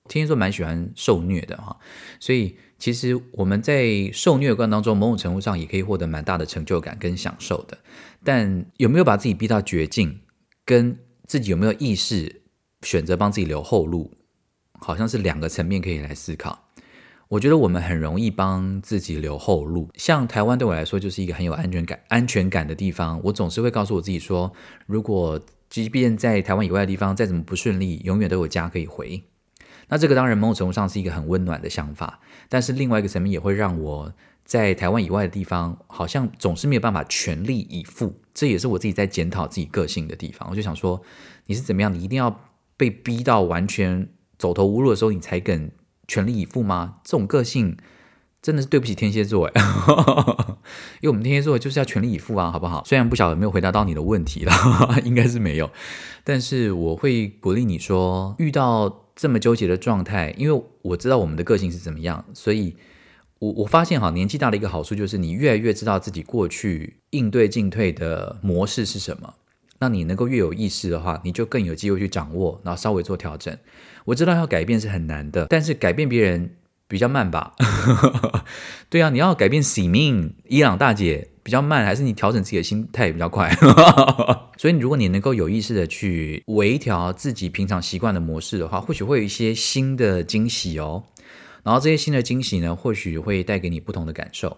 天蝎座蛮喜欢受虐的哈，所以其实我们在受虐的过程当中，某种程度上也可以获得蛮大的成就感跟享受的。但有没有把自己逼到绝境，跟自己有没有意识选择帮自己留后路，好像是两个层面可以来思考。我觉得我们很容易帮自己留后路，像台湾对我来说就是一个很有安全感、安全感的地方。我总是会告诉我自己说，如果即便在台湾以外的地方再怎么不顺利，永远都有家可以回。那这个当然某种程度上是一个很温暖的想法，但是另外一个层面也会让我在台湾以外的地方，好像总是没有办法全力以赴。这也是我自己在检讨自己个性的地方。我就想说，你是怎么样？你一定要被逼到完全走投无路的时候，你才肯全力以赴吗？这种个性真的是对不起天蝎座哎，因为我们天蝎座就是要全力以赴啊，好不好？虽然不晓得没有回答到你的问题了，应该是没有，但是我会鼓励你说，遇到。这么纠结的状态，因为我知道我们的个性是怎么样，所以我我发现哈，年纪大的一个好处就是你越来越知道自己过去应对进退的模式是什么。那你能够越有意识的话，你就更有机会去掌握，然后稍微做调整。我知道要改变是很难的，但是改变别人比较慢吧？对啊，你要改变使命伊朗大姐。比较慢，还是你调整自己的心态比较快？所以，如果你能够有意识的去微调自己平常习惯的模式的话，或许会有一些新的惊喜哦。然后这些新的惊喜呢，或许会带给你不同的感受。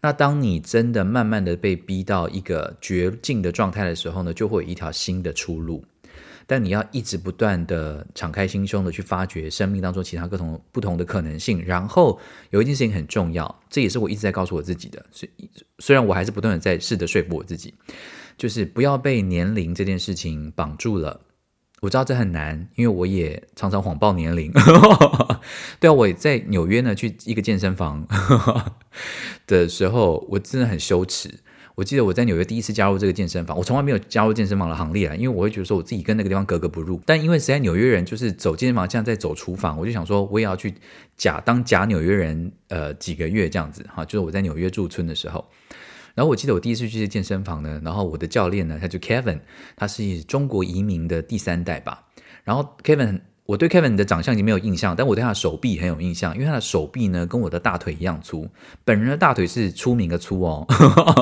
那当你真的慢慢的被逼到一个绝境的状态的时候呢，就会有一条新的出路。但你要一直不断的敞开心胸的去发掘生命当中其他各种不同的可能性，然后有一件事情很重要，这也是我一直在告诉我自己的。虽虽然我还是不断的在试着说服我自己，就是不要被年龄这件事情绑住了。我知道这很难，因为我也常常谎报年龄。对啊，我在纽约呢，去一个健身房 的时候，我真的很羞耻。我记得我在纽约第一次加入这个健身房，我从来没有加入健身房的行列啊，因为我会觉得说我自己跟那个地方格格不入。但因为实在纽约人就是走健身房像在走厨房，我就想说我也要去假当假纽约人，呃，几个月这样子哈，就是我在纽约驻村的时候，然后我记得我第一次去健身房呢，然后我的教练呢，他就 Kevin，他是中国移民的第三代吧。然后 Kevin，我对 Kevin 的长相已经没有印象，但我对他的手臂很有印象，因为他的手臂呢跟我的大腿一样粗。本人的大腿是出名的粗哦，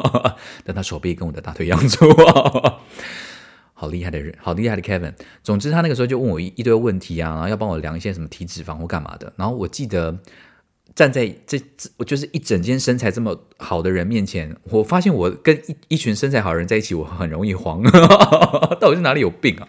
但他手臂跟我的大腿一样粗哦。好厉害的人，好厉害的 Kevin。总之，他那个时候就问我一一堆问题啊，然后要帮我量一些什么体脂肪或干嘛的。然后我记得站在这，我就是一整间身材这么好的人面前，我发现我跟一一群身材好的人在一起，我很容易慌，到底是哪里有病啊？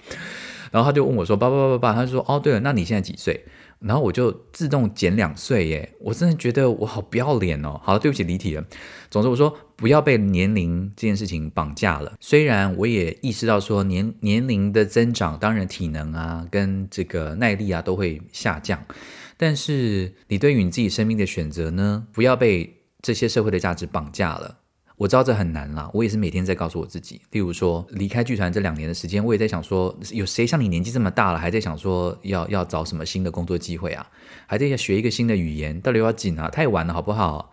然后他就问我说：“爸爸爸爸爸，他就说：哦，对了，那你现在几岁？”然后我就自动减两岁耶！我真的觉得我好不要脸哦。好了，对不起，离题了。总之，我说不要被年龄这件事情绑架了。虽然我也意识到说年年龄的增长，当然体能啊跟这个耐力啊都会下降，但是你对于你自己生命的选择呢，不要被这些社会的价值绑架了。我知道这很难啦，我也是每天在告诉我自己。例如说，离开剧团这两年的时间，我也在想说，有谁像你年纪这么大了，还在想说要要找什么新的工作机会啊？还在要学一个新的语言，到底要紧啊？太晚了，好不好？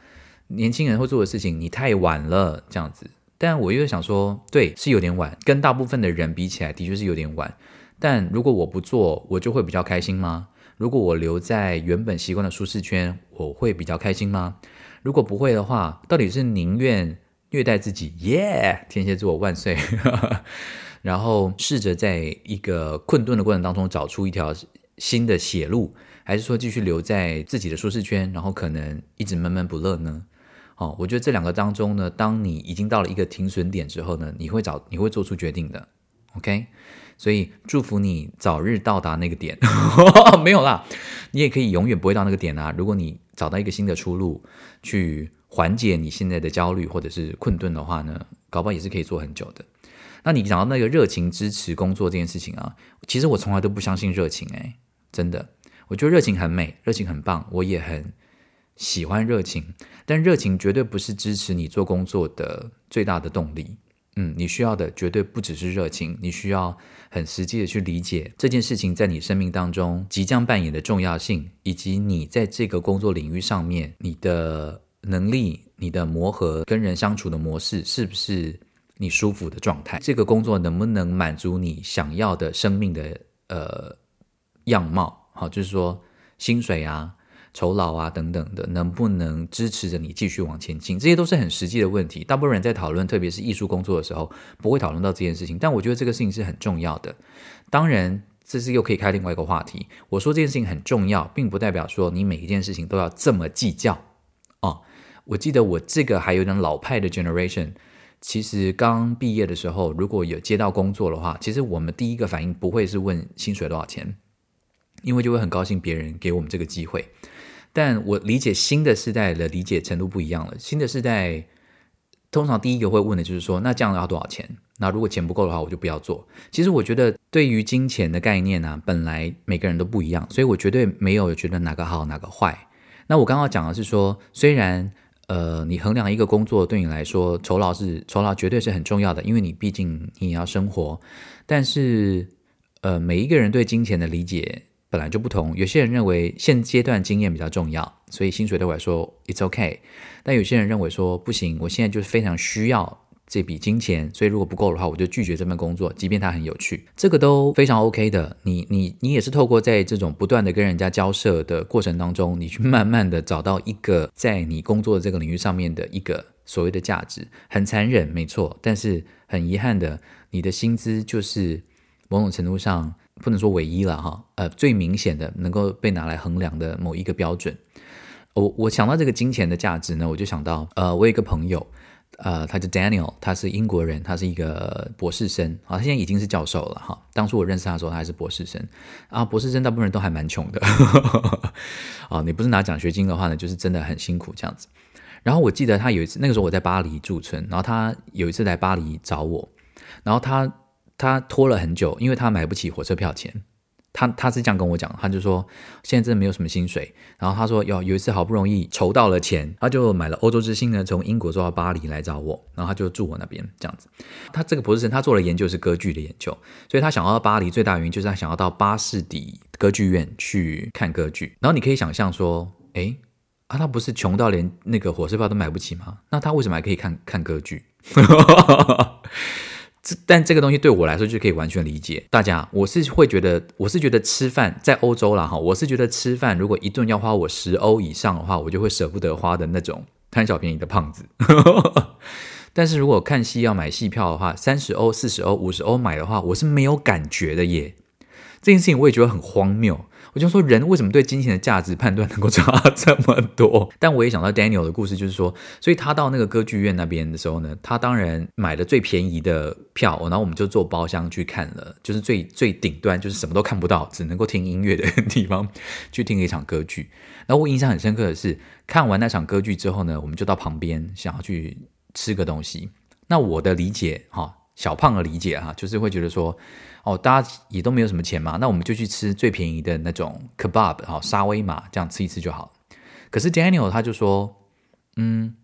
年轻人会做的事情，你太晚了，这样子。但我又想说，对，是有点晚，跟大部分的人比起来，的确是有点晚。但如果我不做，我就会比较开心吗？如果我留在原本习惯的舒适圈，我会比较开心吗？如果不会的话，到底是宁愿？虐待自己，耶！天蝎座万岁。然后试着在一个困顿的过程当中找出一条新的血路，还是说继续留在自己的舒适圈，然后可能一直闷闷不乐呢？哦，我觉得这两个当中呢，当你已经到了一个停损点之后呢，你会找你会做出决定的。OK，所以祝福你早日到达那个点。没有啦，你也可以永远不会到那个点啊。如果你找到一个新的出路去。缓解你现在的焦虑或者是困顿的话呢，搞不好也是可以做很久的。那你讲到那个热情支持工作这件事情啊，其实我从来都不相信热情，诶，真的，我觉得热情很美，热情很棒，我也很喜欢热情，但热情绝对不是支持你做工作的最大的动力。嗯，你需要的绝对不只是热情，你需要很实际的去理解这件事情在你生命当中即将扮演的重要性，以及你在这个工作领域上面你的。能力，你的磨合跟人相处的模式是不是你舒服的状态？这个工作能不能满足你想要的生命的呃样貌？好，就是说薪水啊、酬劳啊等等的，能不能支持着你继续往前进？这些都是很实际的问题。大部分人在讨论，特别是艺术工作的时候，不会讨论到这件事情。但我觉得这个事情是很重要的。当然，这是又可以开另外一个话题。我说这件事情很重要，并不代表说你每一件事情都要这么计较啊。我记得我这个还有点老派的 generation，其实刚毕业的时候，如果有接到工作的话，其实我们第一个反应不会是问薪水多少钱，因为就会很高兴别人给我们这个机会。但我理解新的世代的理解程度不一样了，新的世代通常第一个会问的就是说，那这样要多少钱？那如果钱不够的话，我就不要做。其实我觉得对于金钱的概念呢、本来每个人都不一样，所以我绝对没有觉得哪个好哪个坏。那我刚刚讲的是说，虽然呃，你衡量一个工作对你来说，酬劳是酬劳绝对是很重要的，因为你毕竟你也要生活。但是，呃，每一个人对金钱的理解本来就不同。有些人认为现阶段经验比较重要，所以薪水对我来说 it's okay。但有些人认为说不行，我现在就是非常需要。这笔金钱，所以如果不够的话，我就拒绝这份工作，即便它很有趣，这个都非常 OK 的。你你你也是透过在这种不断的跟人家交涉的过程当中，你去慢慢的找到一个在你工作的这个领域上面的一个所谓的价值，很残忍，没错，但是很遗憾的，你的薪资就是某种程度上不能说唯一了哈，呃，最明显的能够被拿来衡量的某一个标准。我我想到这个金钱的价值呢，我就想到，呃，我有一个朋友。呃，他叫 Daniel，他是英国人，他是一个博士生啊，他现在已经是教授了哈。当初我认识他的时候，他还是博士生啊。博士生大部分人都还蛮穷的啊，你不是拿奖学金的话呢，就是真的很辛苦这样子。然后我记得他有一次，那个时候我在巴黎驻村，然后他有一次来巴黎找我，然后他他拖了很久，因为他买不起火车票钱。他他是这样跟我讲，他就说现在真的没有什么薪水，然后他说有有一次好不容易筹到了钱，他就买了欧洲之星呢，从英国坐到巴黎来找我，然后他就住我那边这样子。他这个博士生他做的研究是歌剧的研究，所以他想要到巴黎最大原因就是他想要到巴士底歌剧院去看歌剧。然后你可以想象说，诶啊，他不是穷到连那个火车票都买不起吗？那他为什么还可以看看歌剧？这但这个东西对我来说就可以完全理解。大家，我是会觉得，我是觉得吃饭在欧洲啦哈，我是觉得吃饭如果一顿要花我十欧以上的话，我就会舍不得花的那种贪小便宜的胖子。但是如果看戏要买戏票的话，三十欧、四十欧、五十欧买的话，我是没有感觉的耶。这件事情我也觉得很荒谬。我就说，人为什么对金钱的价值判断能够差这么多？但我也想到 Daniel 的故事，就是说，所以他到那个歌剧院那边的时候呢，他当然买了最便宜的票，然后我们就坐包厢去看了，就是最最顶端，就是什么都看不到，只能够听音乐的地方去听一场歌剧。然后我印象很深刻的是，看完那场歌剧之后呢，我们就到旁边想要去吃个东西。那我的理解，哈，小胖的理解哈，就是会觉得说。哦，大家也都没有什么钱嘛，那我们就去吃最便宜的那种 kebab，好沙威玛，这样吃一吃就好。可是 Daniel 他就说，嗯，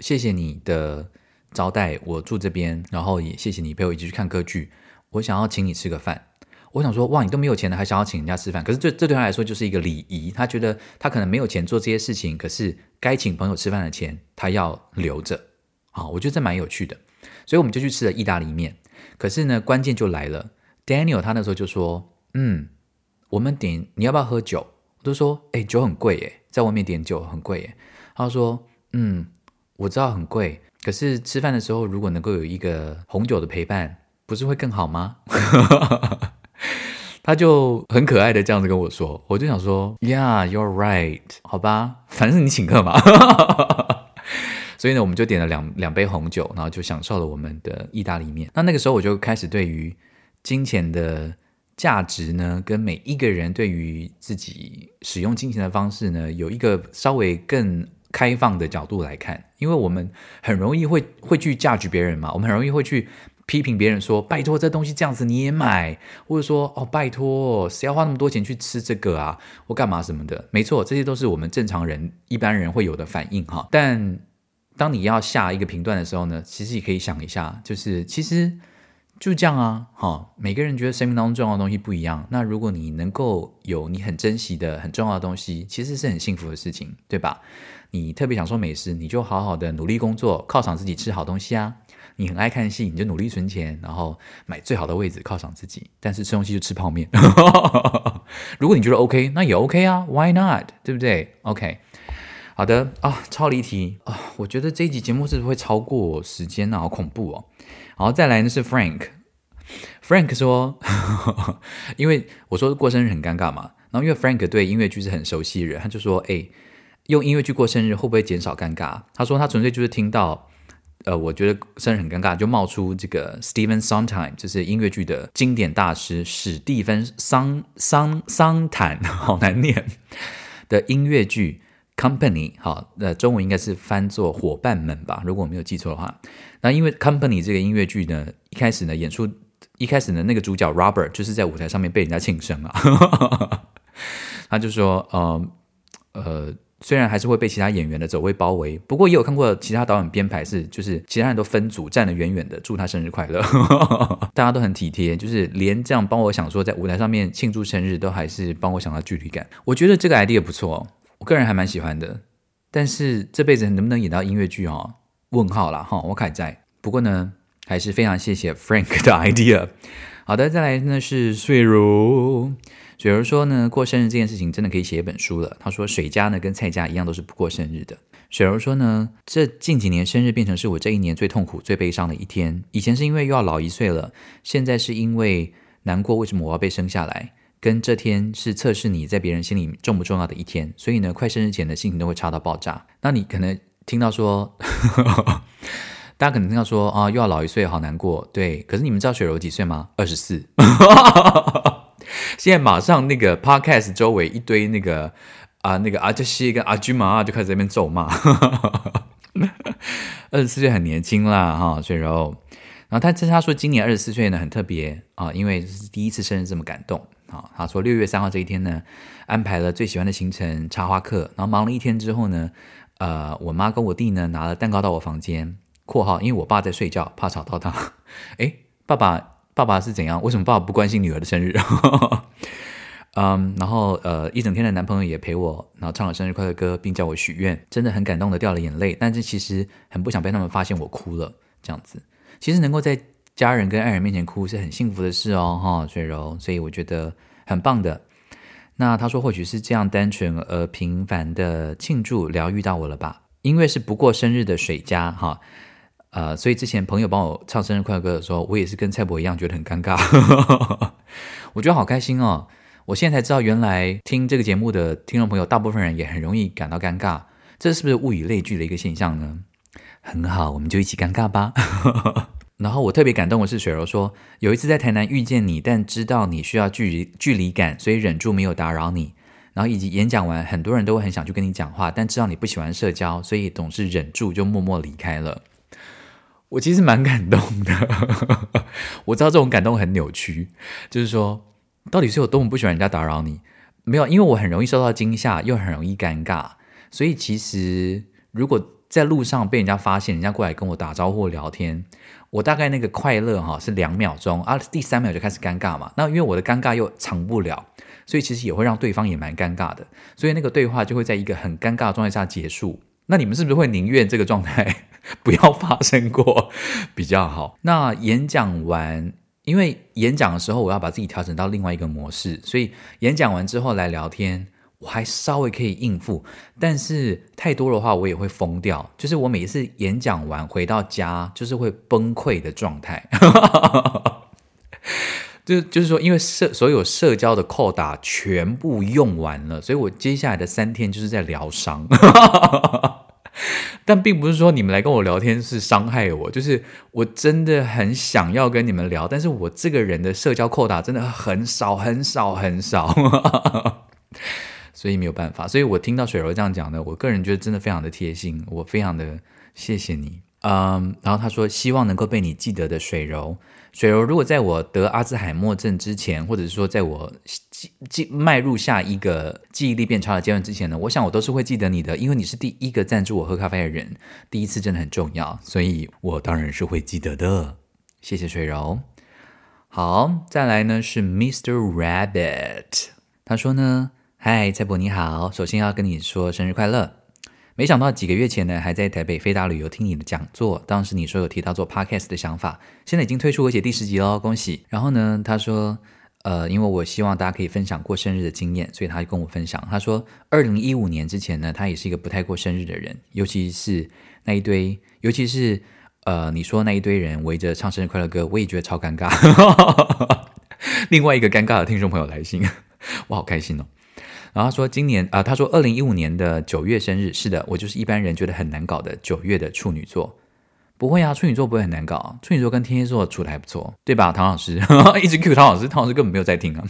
谢谢你的招待，我住这边，然后也谢谢你陪我一起去看歌剧。我想要请你吃个饭。我想说，哇，你都没有钱了，还想要请人家吃饭？可是这这对他来说就是一个礼仪，他觉得他可能没有钱做这些事情，可是该请朋友吃饭的钱他要留着。好，我觉得这蛮有趣的，所以我们就去吃了意大利面。可是呢，关键就来了。Daniel 他那时候就说：“嗯，我们点你要不要喝酒？”我都说：“哎，酒很贵耶，在外面点酒很贵耶。”他说：“嗯，我知道很贵，可是吃饭的时候如果能够有一个红酒的陪伴，不是会更好吗？” 他就很可爱的这样子跟我说，我就想说：“Yeah, you're right，好吧，反正你请客嘛。”所以呢，我们就点了两两杯红酒，然后就享受了我们的意大利面。那那个时候我就开始对于金钱的价值呢，跟每一个人对于自己使用金钱的方式呢，有一个稍微更开放的角度来看，因为我们很容易会会去 judge 别人嘛，我们很容易会去批评别人说，拜托这东西这样子你也买，或者说哦拜托谁要花那么多钱去吃这个啊，或干嘛什么的，没错，这些都是我们正常人一般人会有的反应哈。但当你要下一个评断的时候呢，其实也可以想一下，就是其实。就这样啊，哈，每个人觉得生命当中重要的东西不一样。那如果你能够有你很珍惜的、很重要的东西，其实是很幸福的事情，对吧？你特别想说美食，你就好好的努力工作，犒赏自己吃好东西啊。你很爱看戏，你就努力存钱，然后买最好的位置犒赏自己。但是吃东西就吃泡面。如果你觉得 OK，那也 OK 啊，Why not？对不对？OK，好的啊，超离题啊，我觉得这一集节目是不是会超过时间呢？好恐怖哦。然后再来呢是 Frank，Frank 说呵呵，因为我说过生日很尴尬嘛，然后因为 Frank 对音乐剧是很熟悉的人，他就说，哎，用音乐剧过生日会不会减少尴尬？他说他纯粹就是听到，呃，我觉得生日很尴尬，就冒出这个 Stephen Sondheim，就是音乐剧的经典大师史蒂芬桑桑桑坦，好难念的音乐剧。Company 好，呃，中文应该是翻作伙伴们吧，如果我没有记错的话。那因为 Company 这个音乐剧呢，一开始呢演出，一开始呢那个主角 Robert 就是在舞台上面被人家庆生啊，他就说，呃呃，虽然还是会被其他演员的走位包围，不过也有看过其他导演编排是，就是其他人都分组站得远远的，祝他生日快乐，大家都很体贴，就是连这样帮我想说在舞台上面庆祝生日，都还是帮我想到距离感，我觉得这个 idea 不错。我个人还蛮喜欢的，但是这辈子能不能演到音乐剧哦？问号啦哈，我还在。不过呢，还是非常谢谢 Frank 的 idea。好的，再来呢是水如，水如说呢，过生日这件事情真的可以写一本书了。他说水家呢跟蔡家一样都是不过生日的。水如说呢，这近几年生日变成是我这一年最痛苦、最悲伤的一天。以前是因为又要老一岁了，现在是因为难过，为什么我要被生下来？跟这天是测试你在别人心里重不重要的一天，所以呢，快生日前的心情都会差到爆炸。那你可能听到说，大家可能听到说啊，又要老一岁，好难过。对，可是你们知道雪柔几岁吗？二十四。现在马上那个 podcast 周围一堆那个啊，那个阿杰西跟阿君妈就开始在那边咒骂。二十四岁很年轻啦，哈，雪柔。然后他他说今年二十四岁呢，很特别啊，因为是第一次生日这么感动。啊，他说六月三号这一天呢，安排了最喜欢的行程插花课，然后忙了一天之后呢，呃，我妈跟我弟呢拿了蛋糕到我房间（括号因为我爸在睡觉，怕吵到他）。诶，爸爸，爸爸是怎样？为什么爸爸不关心女儿的生日？嗯，然后呃，一整天的男朋友也陪我，然后唱了生日快乐歌，并叫我许愿，真的很感动的掉了眼泪。但是其实很不想被他们发现我哭了，这样子。其实能够在家人跟爱人面前哭是很幸福的事哦，哈，水柔，所以我觉得很棒的。那他说，或许是这样单纯而平凡的庆祝疗愈到我了吧？因为是不过生日的水家哈，呃，所以之前朋友帮我唱生日快乐歌的时候，我也是跟蔡伯一样觉得很尴尬。我觉得好开心哦！我现在才知道，原来听这个节目的听众朋友，大部分人也很容易感到尴尬。这是不是物以类聚的一个现象呢？很好，我们就一起尴尬吧。然后我特别感动的是，水柔说有一次在台南遇见你，但知道你需要距离距离感，所以忍住没有打扰你。然后以及演讲完，很多人都会很想去跟你讲话，但知道你不喜欢社交，所以总是忍住就默默离开了。我其实蛮感动的，我知道这种感动很扭曲，就是说到底是有多么不喜欢人家打扰你？没有，因为我很容易受到惊吓，又很容易尴尬，所以其实如果在路上被人家发现，人家过来跟我打招呼聊天。我大概那个快乐哈是两秒钟啊，第三秒就开始尴尬嘛。那因为我的尴尬又长不了，所以其实也会让对方也蛮尴尬的。所以那个对话就会在一个很尴尬的状态下结束。那你们是不是会宁愿这个状态 不要发生过比较好？那演讲完，因为演讲的时候我要把自己调整到另外一个模式，所以演讲完之后来聊天。我还稍微可以应付，但是太多的话我也会疯掉。就是我每一次演讲完回到家，就是会崩溃的状态。就就是说，因为社所有社交的扣打全部用完了，所以我接下来的三天就是在疗伤。但并不是说你们来跟我聊天是伤害我，就是我真的很想要跟你们聊，但是我这个人的社交扣打真的很少很少很少。所以没有办法，所以我听到水柔这样讲呢，我个人觉得真的非常的贴心，我非常的谢谢你，嗯，然后他说希望能够被你记得的水柔，水柔如果在我得阿兹海默症之前，或者是说在我记记迈入下一个记忆力变差的阶段之前呢，我想我都是会记得你的，因为你是第一个赞助我喝咖啡的人，第一次真的很重要，所以我当然是会记得的，谢谢水柔。好，再来呢是 Mr. Rabbit，他说呢。嗨，蔡伯你好，首先要跟你说生日快乐。没想到几个月前呢，还在台北飞达旅游听你的讲座，当时你说有提到做 podcast 的想法，现在已经推出而且第十集喽，恭喜。然后呢，他说，呃，因为我希望大家可以分享过生日的经验，所以他就跟我分享。他说，二零一五年之前呢，他也是一个不太过生日的人，尤其是那一堆，尤其是呃，你说那一堆人围着唱生日快乐歌，我也觉得超尴尬。另外一个尴尬的听众朋友来信，我好开心哦。然后他说今年啊、他说二零一五年的九月生日，是的，我就是一般人觉得很难搞的九月的处女座。不会啊，处女座不会很难搞，处女座跟天蝎座处得还不错，对吧？唐老师 一直 cue 唐老师，唐老师根本没有在听啊。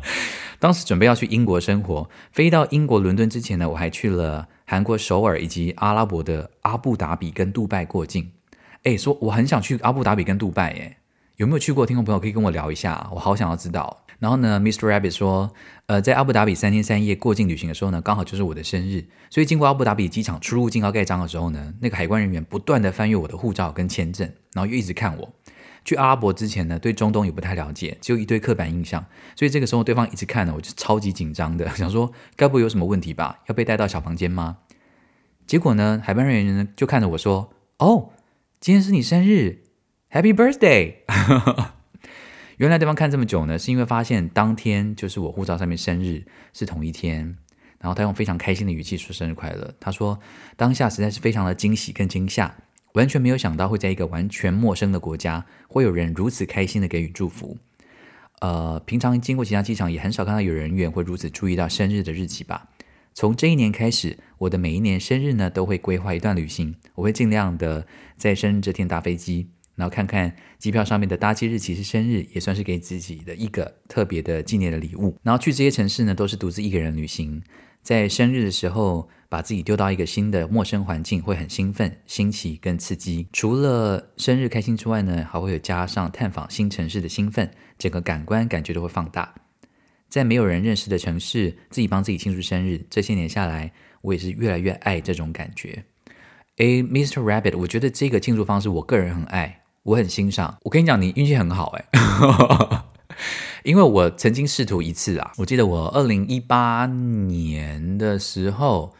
当时准备要去英国生活，飞到英国伦敦之前呢，我还去了韩国首尔以及阿拉伯的阿布达比跟杜拜过境。哎，说我很想去阿布达比跟杜拜，耶，有没有去过？听众朋友可以跟我聊一下，我好想要知道。然后呢，Mr. Rabbit 说，呃，在阿布达比三天三夜过境旅行的时候呢，刚好就是我的生日，所以经过阿布达比机场出入境要盖章的时候呢，那个海关人员不断地翻阅我的护照跟签证，然后又一直看我。去阿拉伯之前呢，对中东也不太了解，只有一堆刻板印象，所以这个时候对方一直看呢，我就超级紧张的，想说该不会有什么问题吧？要被带到小房间吗？结果呢，海关人员呢就看着我说：“哦，今天是你生日，Happy Birthday！” 原来对方看这么久呢，是因为发现当天就是我护照上面生日是同一天，然后他用非常开心的语气说生日快乐。他说当下实在是非常的惊喜跟惊吓，完全没有想到会在一个完全陌生的国家会有人如此开心的给予祝福。呃，平常经过其他机场也很少看到有人员会如此注意到生日的日期吧。从这一年开始，我的每一年生日呢都会规划一段旅行，我会尽量的在生日这天搭飞机。然后看看机票上面的搭机日期是生日，也算是给自己的一个特别的纪念的礼物。然后去这些城市呢，都是独自一个人旅行。在生日的时候，把自己丢到一个新的陌生环境，会很兴奋、新奇跟刺激。除了生日开心之外呢，还会有加上探访新城市的兴奋，整个感官感觉都会放大。在没有人认识的城市，自己帮自己庆祝生日，这些年下来，我也是越来越爱这种感觉。诶，Mr. Rabbit，我觉得这个庆祝方式，我个人很爱。我很欣赏，我跟你讲，你运气很好哎，因为我曾经试图一次啊，我记得我二零一八年的时候，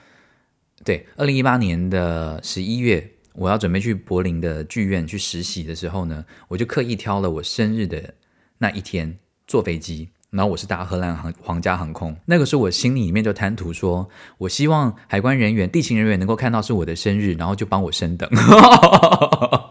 对，二零一八年的十一月，我要准备去柏林的剧院去实习的时候呢，我就刻意挑了我生日的那一天坐飞机，然后我是搭荷兰航皇家航空，那个时候我心里里面就贪图说，我希望海关人员、地勤人员能够看到是我的生日，然后就帮我升等。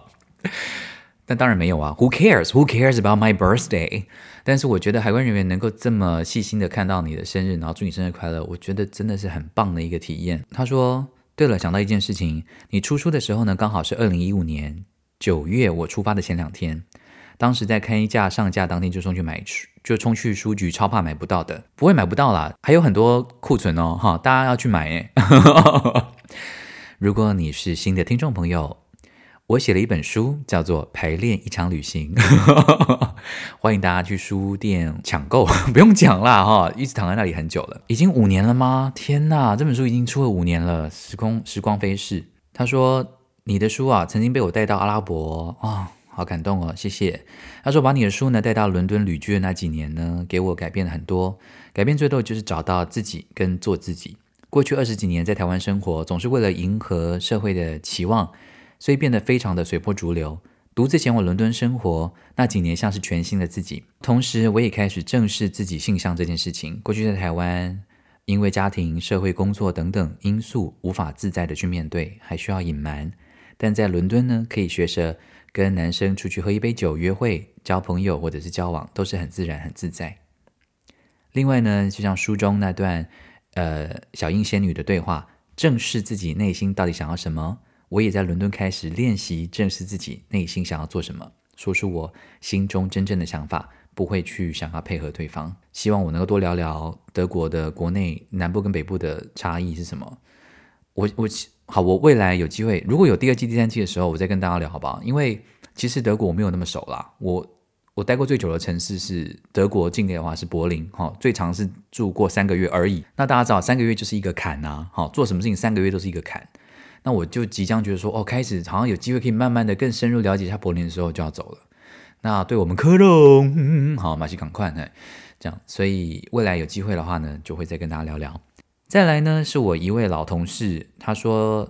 但当然没有啊，Who cares? Who cares about my birthday? 但是我觉得海关人员能够这么细心的看到你的生日，然后祝你生日快乐，我觉得真的是很棒的一个体验。他说：“对了，想到一件事情，你出书的时候呢，刚好是二零一五年九月，我出发的前两天。当时在开价上架当天就冲去买书，就冲去书局，超怕买不到的，不会买不到啦，还有很多库存哦，哈，大家要去买诶。如果你是新的听众朋友。”我写了一本书，叫做《排练一场旅行。》欢迎大家去书店抢购，不用讲啦哈，一直躺在那里很久了，已经五年了吗？天哪，这本书已经出了五年了，时空时光飞逝。他说你的书啊，曾经被我带到阿拉伯啊、好感动哦，谢谢。他说把你的书呢带到伦敦旅居的那几年呢，给我改变了很多，改变最多就是找到自己跟做自己。过去二十几年在台湾生活，总是为了迎合社会的期望。所以变得非常的随波逐流。独自前往伦敦生活那几年，像是全新的自己。同时，我也开始正视自己性向这件事情。过去在台湾，因为家庭、社会、工作等等因素，无法自在的去面对，还需要隐瞒。但在伦敦呢，可以学着跟男生出去喝一杯酒、约会、交朋友或者是交往，都是很自然、很自在。另外呢，就像书中那段，呃，小英仙女的对话，正视自己内心到底想要什么。我也在伦敦开始练习正视自己内心想要做什么，说出我心中真正的想法，不会去想要配合对方。希望我能够多聊聊德国的国内南部跟北部的差异是什么。我我好，我未来有机会，如果有第二季、第三季的时候，我再跟大家聊，好不好？因为其实德国我没有那么熟啦。我我待过最久的城市是德国境内的话是柏林，哈，最长是住过三个月而已。那大家知道，三个月就是一个坎呐，好，做什么事情三个月都是一个坎。那我就即将觉得说，哦，开始好像有机会可以慢慢的更深入了解一下柏林的时候就要走了。那对我们科隆，嗯，好，马西赶快，哎，这样，所以未来有机会的话呢，就会再跟大家聊聊。再来呢，是我一位老同事，他说，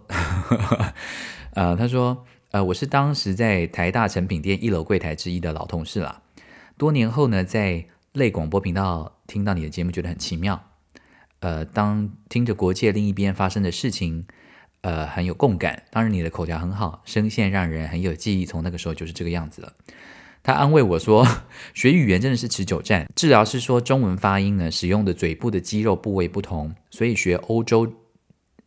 呃，他说，呃，我是当时在台大成品店一楼柜台之一的老同事啦。多年后呢，在类广播频道听到你的节目，觉得很奇妙。呃，当听着国界另一边发生的事情。呃，很有共感。当然，你的口条很好，声线让人很有记忆。从那个时候就是这个样子了。他安慰我说：“学语言真的是持久战。”治疗师说：“中文发音呢，使用的嘴部的肌肉部位不同，所以学欧洲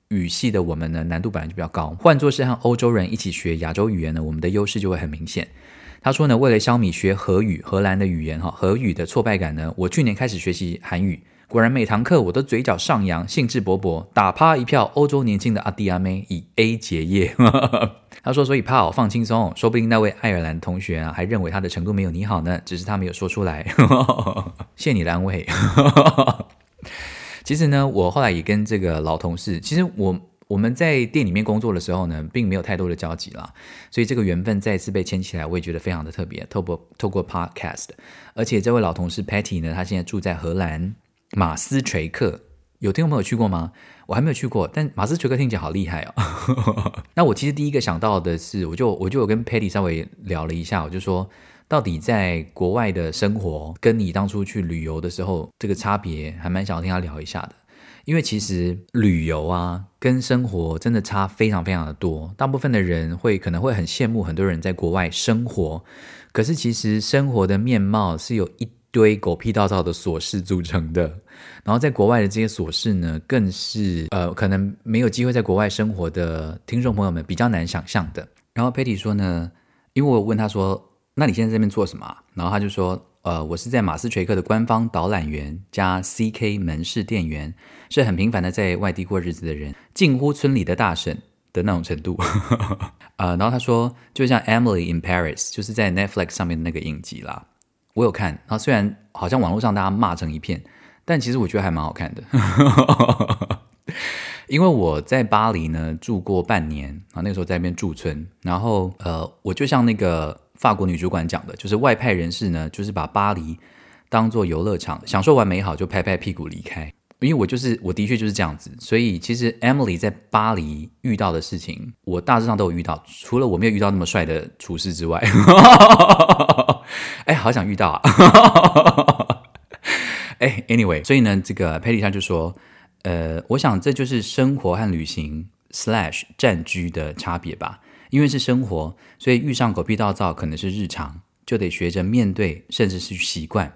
语系的我们呢，难度本来就比较高。换作是和欧洲人一起学亚洲语言呢，我们的优势就会很明显。”他说呢，为了消弭学荷语、荷兰的语言哈荷语的挫败感呢，我去年开始学习韩语。果然每堂课我都嘴角上扬，兴致勃勃，打趴一票欧洲年轻的阿弟阿妹，以 A 结业。他说：“所以怕我放轻松，说不定那位爱尔兰同学啊，还认为他的程度没有你好呢，只是他没有说出来。”谢你的安慰。其实呢，我后来也跟这个老同事，其实我我们在店里面工作的时候呢，并没有太多的交集啦，所以这个缘分再次被牵起来，我也觉得非常的特别。透过透过 Podcast，而且这位老同事 Patty 呢，他现在住在荷兰。马斯垂克有听众朋友去过吗？我还没有去过，但马斯垂克听起来好厉害哦。那我其实第一个想到的是，我就我就有跟 Patty 稍微聊了一下，我就说，到底在国外的生活跟你当初去旅游的时候这个差别，还蛮想要听他聊一下的。因为其实旅游啊跟生活真的差非常非常的多。大部分的人会可能会很羡慕很多人在国外生活，可是其实生活的面貌是有一堆狗屁倒灶的琐事组成的，然后在国外的这些琐事呢，更是呃，可能没有机会在国外生活的听众朋友们比较难想象的。然后 Patty 说呢，因为我问他说，那你现在这边做什么？然后他就说，呃，我是在马斯垂克的官方导览员加 CK 门市店员，是很平凡的在外地过日子的人，近乎村里的大婶的那种程度。呃，然后他说，就像 Emily in Paris，就是在 Netflix 上面的那个影集啦。我有看，然后虽然好像网络上大家骂成一片，但其实我觉得还蛮好看的。因为我在巴黎呢住过半年啊，那个时候在那边驻村，然后呃，我就像那个法国女主管讲的，就是外派人士呢，就是把巴黎当做游乐场，享受完美好就拍拍屁股离开。因为我就是我的确就是这样子，所以其实 Emily 在巴黎遇到的事情，我大致上都有遇到，除了我没有遇到那么帅的厨师之外，哎，好想遇到啊！哎，Anyway，所以呢，这个 Patty 他就说，呃，我想这就是生活和旅行 slash 暂居的差别吧。因为是生活，所以遇上狗屁倒灶可能是日常，就得学着面对，甚至是习惯。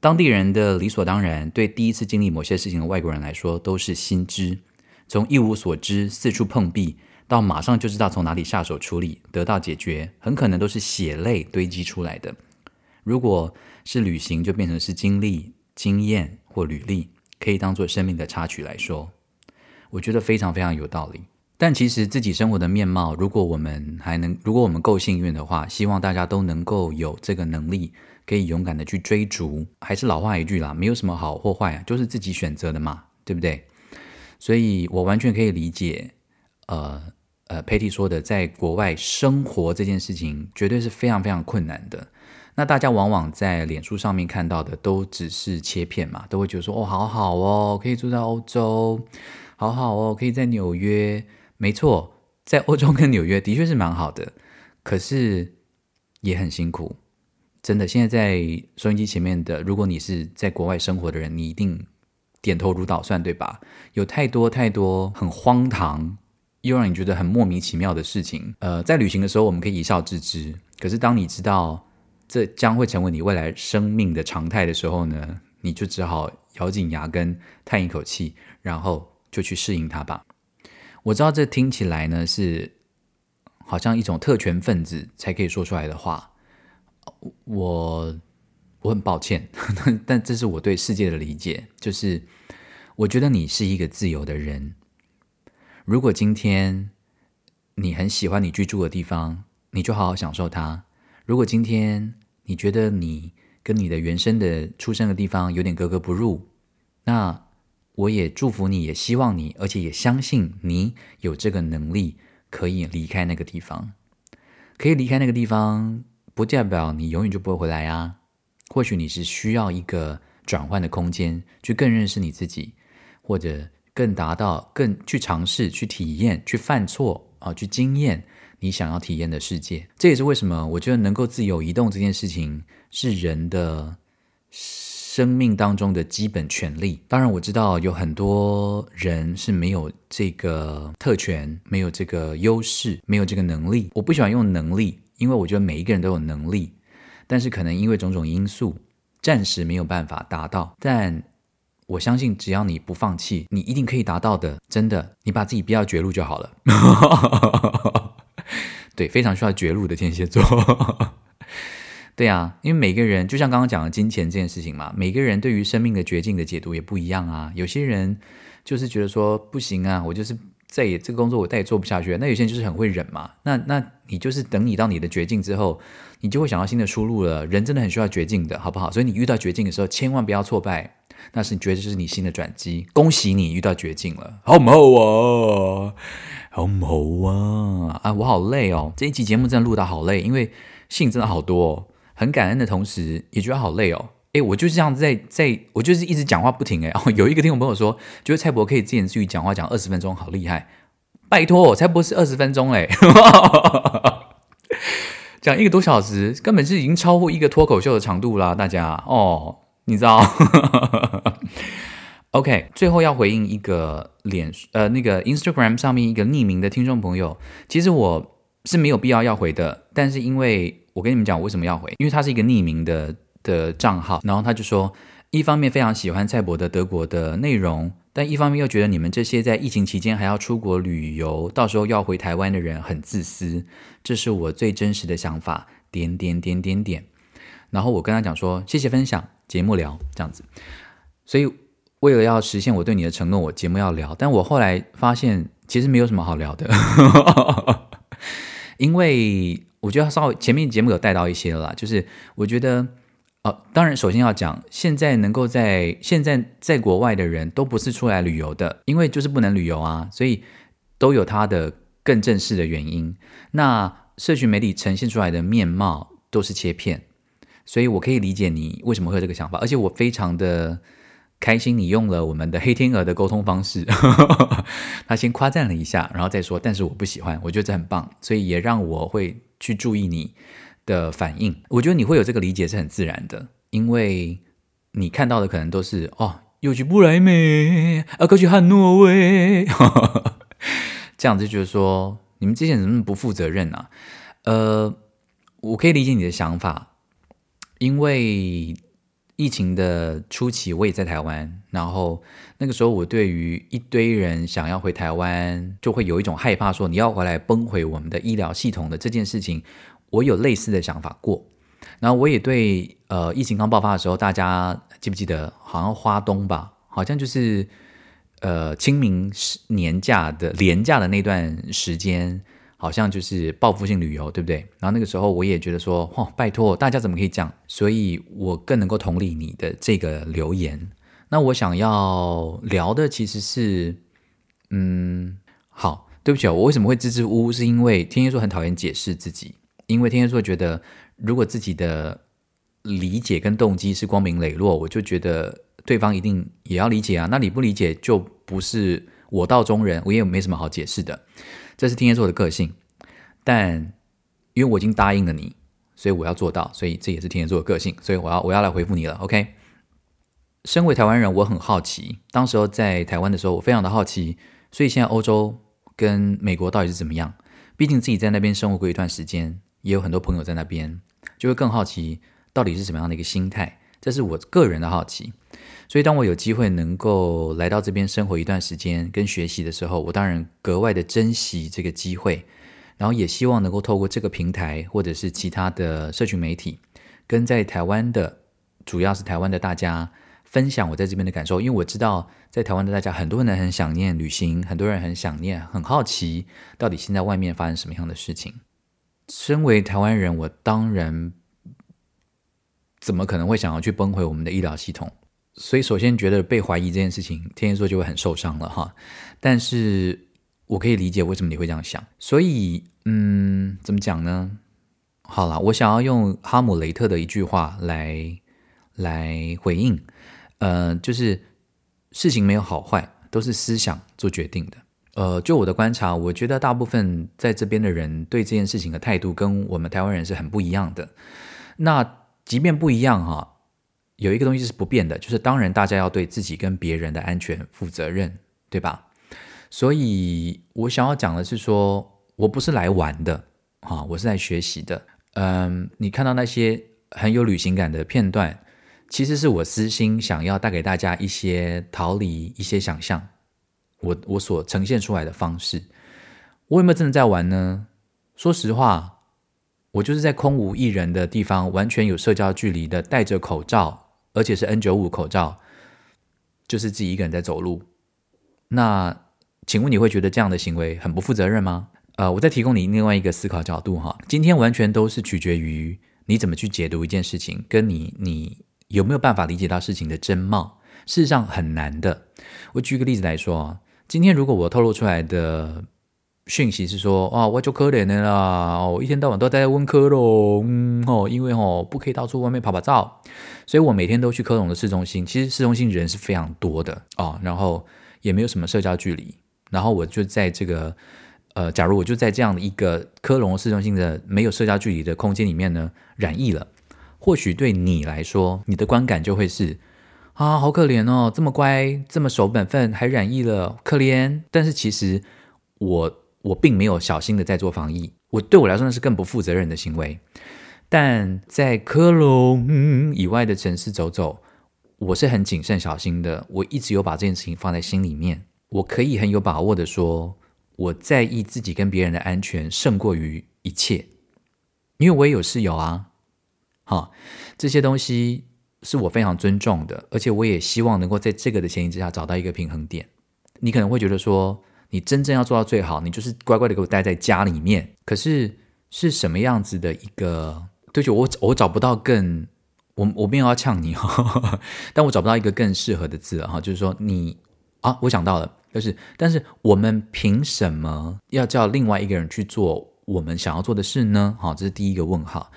当地人的理所当然，对第一次经历某些事情的外国人来说都是新知。从一无所知、四处碰壁，到马上就知道从哪里下手处理，得到解决，很可能都是血泪堆积出来的。如果是旅行，就变成是经历、经验或履历，可以当做生命的插曲来说，我觉得非常非常有道理。但其实自己生活的面貌，如果我们还能，如果我们够幸运的话，希望大家都能够有这个能力，可以勇敢的去追逐。还是老话一句啦，没有什么好或坏啊，就是自己选择的嘛，对不对？所以我完全可以理解，呃呃，Patty 说的，在国外生活这件事情，绝对是非常非常困难的。那大家往往在脸书上面看到的都只是切片嘛，都会觉得说哦，好好哦，可以住在欧洲，好好哦，可以在纽约。没错，在欧洲跟纽约的确是蛮好的，可是也很辛苦，真的。现在在收音机前面的，如果你是在国外生活的人，你一定点头如捣蒜，对吧？有太多太多很荒唐又让你觉得很莫名其妙的事情。呃，在旅行的时候，我们可以一笑置之，可是当你知道，这将会成为你未来生命的常态的时候呢，你就只好咬紧牙根叹一口气，然后就去适应它吧。我知道这听起来呢是好像一种特权分子才可以说出来的话，我我很抱歉，但这是我对世界的理解，就是我觉得你是一个自由的人。如果今天你很喜欢你居住的地方，你就好好享受它。如果今天你觉得你跟你的原生的出生的地方有点格格不入，那我也祝福你，也希望你，而且也相信你有这个能力可以离开那个地方。可以离开那个地方，不代表你永远就不会回来啊。或许你是需要一个转换的空间，去更认识你自己，或者更达到更去尝试、去体验、去犯错啊，去经验。你想要体验的世界，这也是为什么我觉得能够自由移动这件事情是人的生命当中的基本权利。当然，我知道有很多人是没有这个特权、没有这个优势、没有这个能力。我不喜欢用能力，因为我觉得每一个人都有能力，但是可能因为种种因素，暂时没有办法达到。但我相信，只要你不放弃，你一定可以达到的。真的，你把自己逼到绝路就好了。对，非常需要绝路的天蝎座。对啊，因为每个人就像刚刚讲的金钱这件事情嘛，每个人对于生命的绝境的解读也不一样啊。有些人就是觉得说不行啊，我就是再也这个工作我再也做不下去。那有些人就是很会忍嘛。那那你就是等你到你的绝境之后，你就会想到新的出路了。人真的很需要绝境的，好不好？所以你遇到绝境的时候，千万不要挫败，那是你觉得这是你新的转机。恭喜你遇到绝境了，好不好啊？好唔好啊？啊，我好累哦！这一集节目真的录到好累，因为信真的好多哦，很感恩的同时也觉得好累哦。诶，我就是这样子在在，我就是一直讲话不停诶。哦，有一个听众朋友说，觉得蔡伯可以自言自语讲话讲二十分钟，好厉害！拜托，蔡伯是二十分钟嘞，讲一个多小时，根本是已经超过一个脱口秀的长度啦，大家哦，你知道。OK，最后要回应一个脸呃那个 Instagram 上面一个匿名的听众朋友，其实我是没有必要要回的，但是因为我跟你们讲我为什么要回，因为他是一个匿名的的账号，然后他就说，一方面非常喜欢蔡博的德国的内容，但一方面又觉得你们这些在疫情期间还要出国旅游，到时候要回台湾的人很自私，这是我最真实的想法，点点点点点，然后我跟他讲说，谢谢分享，节目聊这样子，所以。为了要实现我对你的承诺，我节目要聊，但我后来发现其实没有什么好聊的，因为我觉得稍微前面节目有带到一些了，就是我觉得，哦，当然首先要讲，现在能够在现在在国外的人都不是出来旅游的，因为就是不能旅游啊，所以都有它的更正式的原因。那社群媒体呈现出来的面貌都是切片。所以我可以理解你为什么会有这个想法，而且我非常的开心你用了我们的黑天鹅的沟通方式，他先夸赞了一下，然后再说，但是我不喜欢，我觉得这很棒，所以也让我会去注意你的反应。我觉得你会有这个理解是很自然的，因为你看到的可能都是哦，又去不来美，啊，可去汉诺威，这样子就是说你们这些人怎么那么不负责任啊？呃，我可以理解你的想法。因为疫情的初期，我也在台湾，然后那个时候我对于一堆人想要回台湾，就会有一种害怕，说你要回来崩毁我们的医疗系统的这件事情，我有类似的想法过。然后我也对，呃，疫情刚爆发的时候，大家记不记得，好像花东吧，好像就是呃清明年假的连假的那段时间。好像就是报复性旅游，对不对？然后那个时候我也觉得说，哦，拜托大家怎么可以这样？所以我更能够同理你的这个留言。那我想要聊的其实是，嗯，好，对不起，我为什么会支支吾吾？是因为天蝎座很讨厌解释自己，因为天蝎座觉得如果自己的理解跟动机是光明磊落，我就觉得对方一定也要理解啊。那你不理解就不是我道中人，我也没什么好解释的。这是天蝎座的个性，但因为我已经答应了你，所以我要做到，所以这也是天蝎座的个性，所以我要我要来回复你了，OK？身为台湾人，我很好奇，当时候在台湾的时候，我非常的好奇，所以现在欧洲跟美国到底是怎么样？毕竟自己在那边生活过一段时间，也有很多朋友在那边，就会更好奇到底是什么样的一个心态，这是我个人的好奇。所以，当我有机会能够来到这边生活一段时间跟学习的时候，我当然格外的珍惜这个机会，然后也希望能够透过这个平台或者是其他的社群媒体，跟在台湾的，主要是台湾的大家分享我在这边的感受。因为我知道，在台湾的大家很多人很想念旅行，很多人很想念，很好奇到底现在外面发生什么样的事情。身为台湾人，我当然怎么可能会想要去崩毁我们的医疗系统？所以，首先觉得被怀疑这件事情，天蝎座就会很受伤了哈。但是我可以理解为什么你会这样想。所以，嗯，怎么讲呢？好了，我想要用哈姆雷特的一句话来来回应，呃，就是事情没有好坏，都是思想做决定的。呃，就我的观察，我觉得大部分在这边的人对这件事情的态度跟我们台湾人是很不一样的。那即便不一样哈。有一个东西是不变的，就是当然大家要对自己跟别人的安全负责任，对吧？所以我想要讲的是说，我不是来玩的，哈，我是来学习的。嗯，你看到那些很有旅行感的片段，其实是我私心想要带给大家一些逃离、一些想象，我我所呈现出来的方式。我有没有真的在玩呢？说实话，我就是在空无一人的地方，完全有社交距离的，戴着口罩。而且是 N95 口罩，就是自己一个人在走路。那请问你会觉得这样的行为很不负责任吗？呃，我再提供你另外一个思考角度哈。今天完全都是取决于你怎么去解读一件事情，跟你你有没有办法理解到事情的真貌。事实上很难的。我举个例子来说，今天如果我透露出来的。讯息是说，啊，我就可怜的啦，我一天到晚都待在温科隆，嗯哦，因为哦不可以到处外面跑跑照，所以我每天都去科隆的市中心。其实市中心人是非常多的哦，然后也没有什么社交距离。然后我就在这个，呃，假如我就在这样的一个科隆市中心的没有社交距离的空间里面呢，染疫了，或许对你来说，你的观感就会是啊，好可怜哦，这么乖，这么守本分，还染疫了，可怜。但是其实我。我并没有小心的在做防疫，我对我来说那是更不负责任的行为。但在科隆以外的城市走走，我是很谨慎小心的。我一直有把这件事情放在心里面。我可以很有把握的说，我在意自己跟别人的安全胜过于一切，因为我也有室友啊。好，这些东西是我非常尊重的，而且我也希望能够在这个的前提之下找到一个平衡点。你可能会觉得说，你真正要做到最好，你就是乖乖的给我待在家里面。可是是什么样子的一个？对不起，我我找不到更，我我没有要呛你哈，但我找不到一个更适合的字哈，就是说你啊，我想到了，就是但是我们凭什么要叫另外一个人去做我们想要做的事呢？好，这是第一个问号。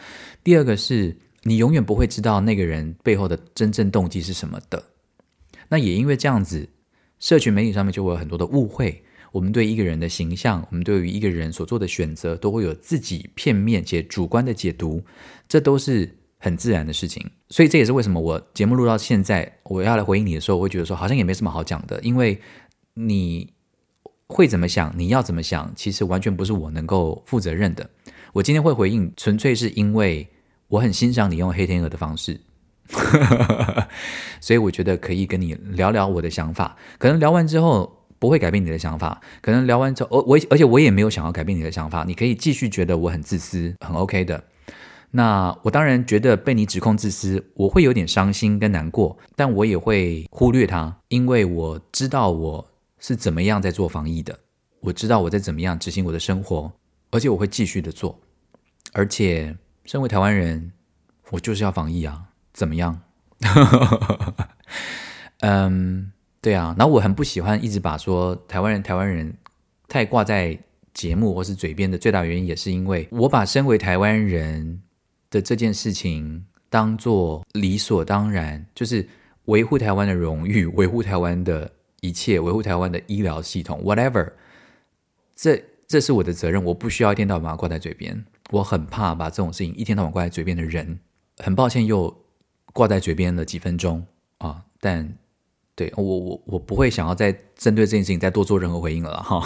第二个是你永远不会知道那个人背后的真正动机是什么的。那也因为这样子，社群媒体上面就会有很多的误会。我们对一个人的形象，我们对于一个人所做的选择，都会有自己片面且主观的解读，这都是很自然的事情。所以这也是为什么我节目录到现在，我要来回应你的时候，我会觉得说好像也没什么好讲的，因为你会怎么想，你要怎么想，其实完全不是我能够负责任的。我今天会回应，纯粹是因为我很欣赏你用黑天鹅的方式，所以我觉得可以跟你聊聊我的想法。可能聊完之后不会改变你的想法，可能聊完之后，我我而且我也没有想要改变你的想法。你可以继续觉得我很自私，很 OK 的。那我当然觉得被你指控自私，我会有点伤心跟难过，但我也会忽略它，因为我知道我是怎么样在做防疫的，我知道我在怎么样执行我的生活。而且我会继续的做，而且身为台湾人，我就是要防疫啊，怎么样？嗯，对啊。然后我很不喜欢一直把说台湾人、台湾人太挂在节目或是嘴边的最大原因，也是因为我把身为台湾人的这件事情当做理所当然，就是维护台湾的荣誉、维护台湾的一切、维护台湾的医疗系统，whatever，这。这是我的责任，我不需要一天到晚把它挂在嘴边。我很怕把这种事情一天到晚挂在嘴边的人，很抱歉又挂在嘴边了几分钟啊！但对我我我不会想要再针对这件事情再多做任何回应了哈。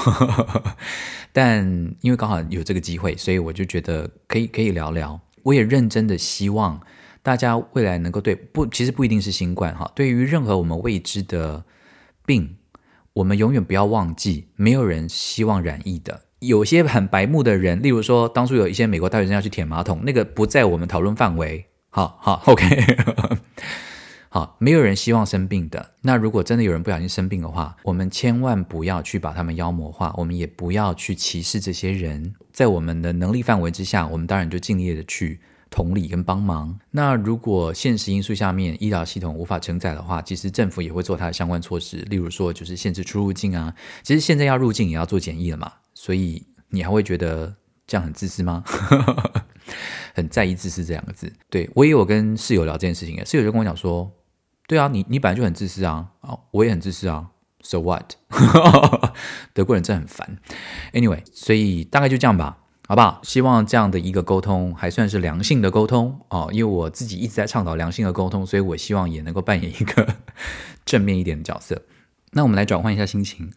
但因为刚好有这个机会，所以我就觉得可以可以聊聊。我也认真的希望大家未来能够对不，其实不一定是新冠哈，对于任何我们未知的病，我们永远不要忘记，没有人希望染疫的。有些很白目的人，例如说，当初有一些美国大学生要去舔马桶，那个不在我们讨论范围。好好，OK，好，没有人希望生病的。那如果真的有人不小心生病的话，我们千万不要去把他们妖魔化，我们也不要去歧视这些人。在我们的能力范围之下，我们当然就尽力的去同理跟帮忙。那如果现实因素下面医疗系统无法承载的话，其实政府也会做它的相关措施，例如说就是限制出入境啊。其实现在要入境也要做检疫了嘛。所以你还会觉得这样很自私吗？很在意自私这两个字。对，我也有跟室友聊这件事情，室友就跟我讲说：“对啊，你你本来就很自私啊，啊，我也很自私啊，so what？” 德国人真的很烦。Anyway，所以大概就这样吧，好不好？希望这样的一个沟通还算是良性的沟通哦，因为我自己一直在倡导良性的沟通，所以我希望也能够扮演一个正面一点的角色。那我们来转换一下心情，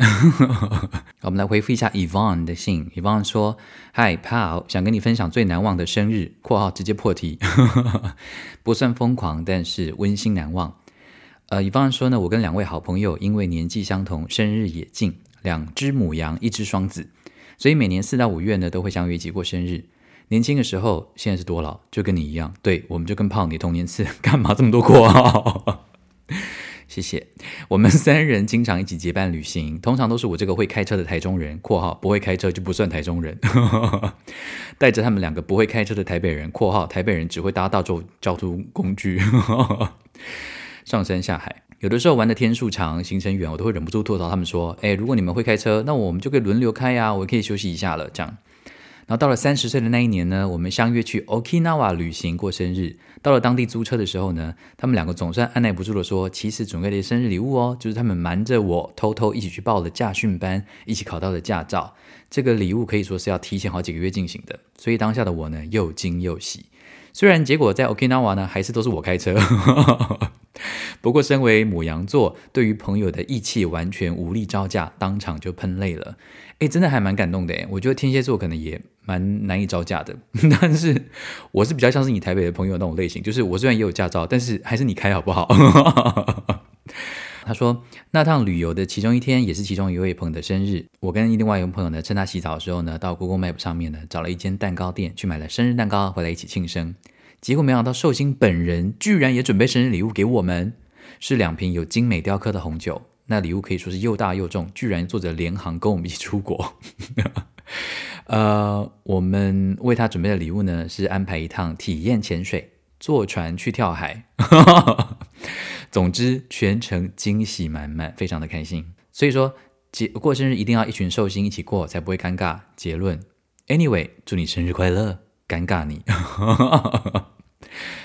我们来回复一下 y v o n 的信。y v o n 说：“Hi Paul，想跟你分享最难忘的生日（括号直接破题，不算疯狂，但是温馨难忘）。”呃 y v o n 说呢，我跟两位好朋友因为年纪相同，生日也近，两只母羊，一只双子，所以每年四到五月呢都会相约一起过生日。年轻的时候，现在是多老，就跟你一样。对，我们就跟胖你同年次，干嘛这么多括号？谢谢。我们三人经常一起结伴旅行，通常都是我这个会开车的台中人（括号不会开车就不算台中人 ），带着他们两个不会开车的台北人（括号台北人只会搭大众交通工具）上山下海。有的时候玩的天数长，行程远，我都会忍不住吐槽他们说：“哎，如果你们会开车，那我们就可以轮流开呀，我可以休息一下了。”这样。然后到了三十岁的那一年呢，我们相约去 Okinawa 旅行过生日。到了当地租车的时候呢，他们两个总算按捺不住的说：“其实准备了生日礼物哦，就是他们瞒着我偷偷一起去报了驾训班，一起考到了驾照。这个礼物可以说是要提前好几个月进行的，所以当下的我呢又惊又喜。虽然结果在 Okinawa 呢还是都是我开车，不过身为母羊座，对于朋友的义气完全无力招架，当场就喷泪了。诶，真的还蛮感动的诶，我觉得天蝎座可能也。蛮难以招架的，但是我是比较像是你台北的朋友那种类型，就是我虽然也有驾照，但是还是你开好不好？他说那趟旅游的其中一天也是其中一位朋友的生日，我跟另外一位朋友呢，趁他洗澡的时候呢，到 Google Map 上面呢找了一间蛋糕店去买了生日蛋糕回来一起庆生，结果没想到寿星本人居然也准备生日礼物给我们，是两瓶有精美雕刻的红酒，那礼物可以说是又大又重，居然坐着联航跟我们一起出国。呃，我们为他准备的礼物呢，是安排一趟体验潜水、坐船去跳海。总之，全程惊喜满满，非常的开心。所以说，节过生日一定要一群寿星一起过，才不会尴尬。结论，Anyway，祝你生日快乐，尴尬你。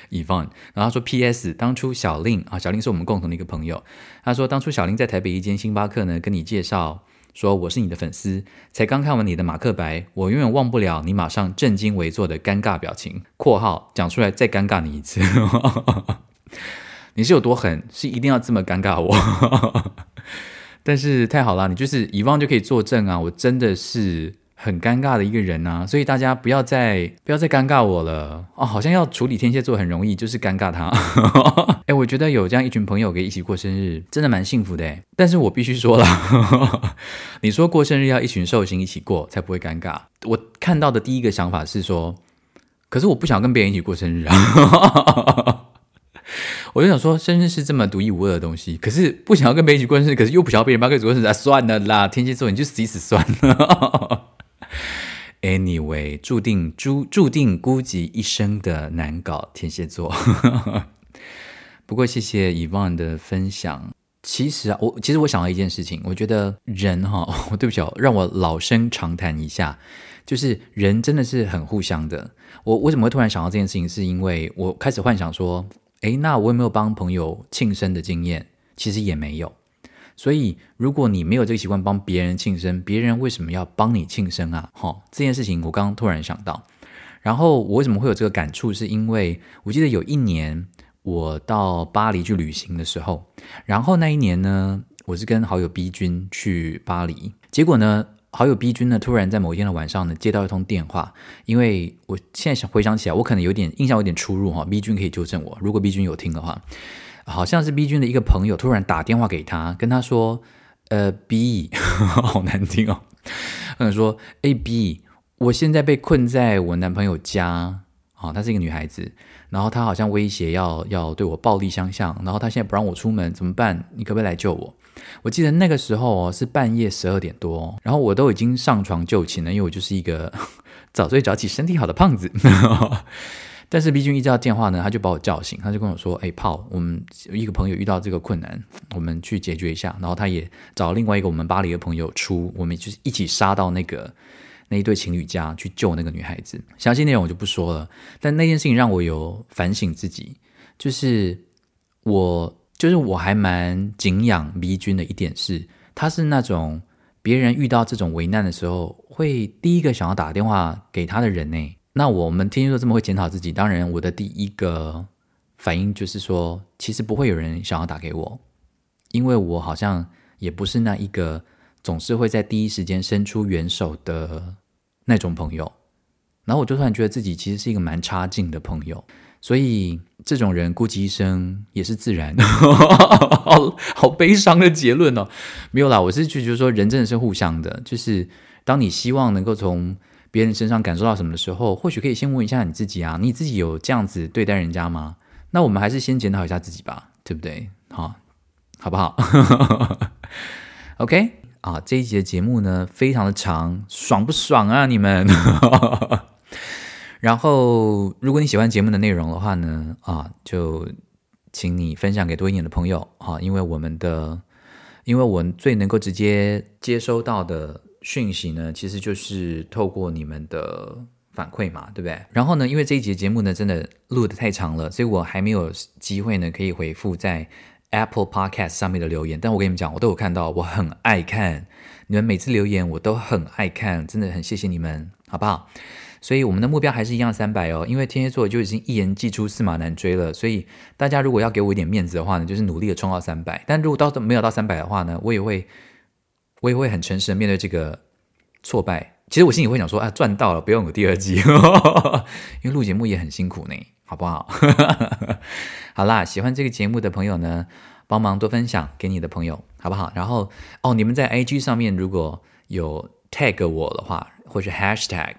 Yvonne，然后他说 P.S. 当初小令啊，小令是我们共同的一个朋友，他说当初小令在台北一间星巴克呢，跟你介绍说我是你的粉丝，才刚看完你的马克白，我永远忘不了你马上正襟危坐的尴尬表情（括号讲出来再尴尬你一次），你是有多狠，是一定要这么尴尬我？但是太好了，你就是遗忘就可以作证啊！我真的是很尴尬的一个人啊，所以大家不要再不要再尴尬我了哦！好像要处理天蝎座很容易，就是尴尬他。哎，我觉得有这样一群朋友可以一起过生日，真的蛮幸福的哎。但是我必须说了，你说过生日要一群寿星一起过才不会尴尬。我看到的第一个想法是说，可是我不想跟别人一起过生日啊。我就想说，生日是这么独一无二的东西，可是不想要跟别人一起过生日，可是又不想要别人帮个过生日，算了啦，天蝎座你就死死算了。Anyway，注定注注定孤寂一生的难搞天蝎座。不过谢谢以望的分享。其实啊，我其实我想到一件事情，我觉得人哈，哦，对不起哦，让我老生常谈一下，就是人真的是很互相的。我为什么会突然想到这件事情，是因为我开始幻想说。诶，那我有没有帮朋友庆生的经验？其实也没有。所以，如果你没有这个习惯帮别人庆生，别人为什么要帮你庆生啊？哈、这件事情我刚刚突然想到。然后，我为什么会有这个感触？是因为我记得有一年我到巴黎去旅行的时候，然后那一年呢，我是跟好友 B 君去巴黎，结果呢，好友 B 君呢，突然在某一天的晚上呢，接到一通电话。因为我现在想回想起来，我可能有点印象有点出入哈。B 君可以纠正我，如果 B 君有听的话，好像是 B 君的一个朋友突然打电话给他，跟他说：“呃，B，好难听哦。”嗯，说：“哎，B，我现在被困在我男朋友家啊，她是一个女孩子，然后她好像威胁要要对我暴力相向，然后她现在不让我出门，怎么办？你可不可以来救我？”我记得那个时候哦，是半夜十二点多，然后我都已经上床就寝了，因为我就是一个 早睡早起、身体好的胖子。但是 B 君一接到电话呢，他就把我叫醒，他就跟我说：“哎，炮，我们一个朋友遇到这个困难，我们去解决一下。”然后他也找另外一个我们巴黎的朋友出，我们就是一起杀到那个那一对情侣家去救那个女孩子。详细内容我就不说了，但那件事情让我有反省自己，就是我。就是我还蛮敬仰 B 君的一点是，他是那种别人遇到这种危难的时候，会第一个想要打电话给他的人呢。那我们天蝎座这么会检讨自己，当然我的第一个反应就是说，其实不会有人想要打给我，因为我好像也不是那一个总是会在第一时间伸出援手的那种朋友。然后我就突然觉得自己其实是一个蛮差劲的朋友。所以这种人孤寂一生也是自然，好好悲伤的结论哦。没有啦，我是就觉得说人真的是互相的，就是当你希望能够从别人身上感受到什么的时候，或许可以先问一下你自己啊，你自己有这样子对待人家吗？那我们还是先检讨一下自己吧，对不对？好，好不好？OK 啊，这一集的节目呢，非常的长，爽不爽啊，你们？然后，如果你喜欢节目的内容的话呢，啊，就请你分享给多一点的朋友啊，因为我们的，因为我最能够直接接收到的讯息呢，其实就是透过你们的反馈嘛，对不对？然后呢，因为这一节节目呢，真的录得太长了，所以我还没有机会呢，可以回复在 Apple Podcast 上面的留言。但我跟你们讲，我都有看到，我很爱看你们每次留言，我都很爱看，真的很谢谢你们，好不好？所以我们的目标还是一样三百哦，因为天蝎座就已经一言既出驷马难追了。所以大家如果要给我一点面子的话呢，就是努力的冲到三百。但如果到没有到三百的话呢，我也会我也会很诚实的面对这个挫败。其实我心里会想说啊，赚到了，不用有第二季，因为录节目也很辛苦呢，好不好？好啦，喜欢这个节目的朋友呢，帮忙多分享给你的朋友，好不好？然后哦，你们在 IG 上面如果有 tag 我的话，或者 hashtag。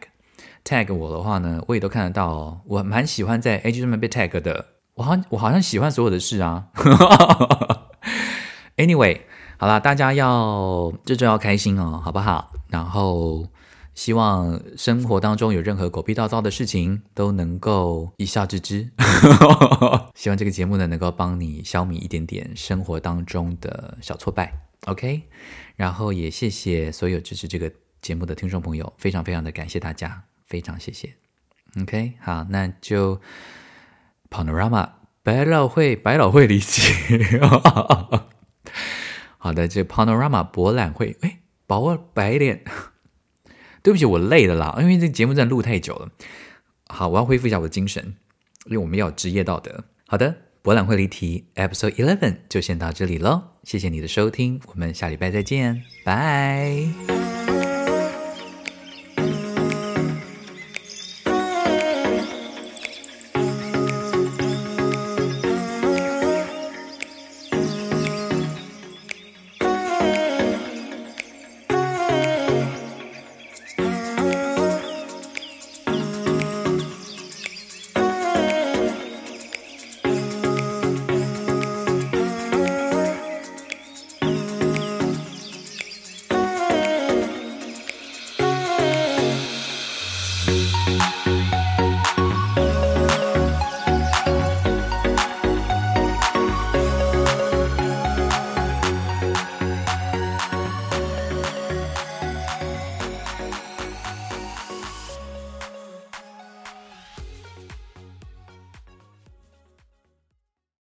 Tag 我的话呢，我也都看得到哦。我蛮喜欢在 IG 上面被 tag 的。我好像，我好像喜欢所有的事啊。Anyway，好啦，大家要这周要开心哦，好不好？然后希望生活当中有任何狗屁倒灶的事情都能够一笑置之。希望这个节目呢能够帮你消弭一点点生活当中的小挫败。OK，然后也谢谢所有支持这个节目的听众朋友，非常非常的感谢大家。非常谢谢，OK，好，那就 Panorama 百老汇百老汇离奇。好的，这 Panorama 博览会，哎，薄白脸，对不起，我累了啦，因为这节目真的录太久了。好，我要恢复一下我的精神，因为我们要有职业道德。好的，博览会离题 Episode Eleven 就先到这里喽，谢谢你的收听，我们下礼拜再见，拜。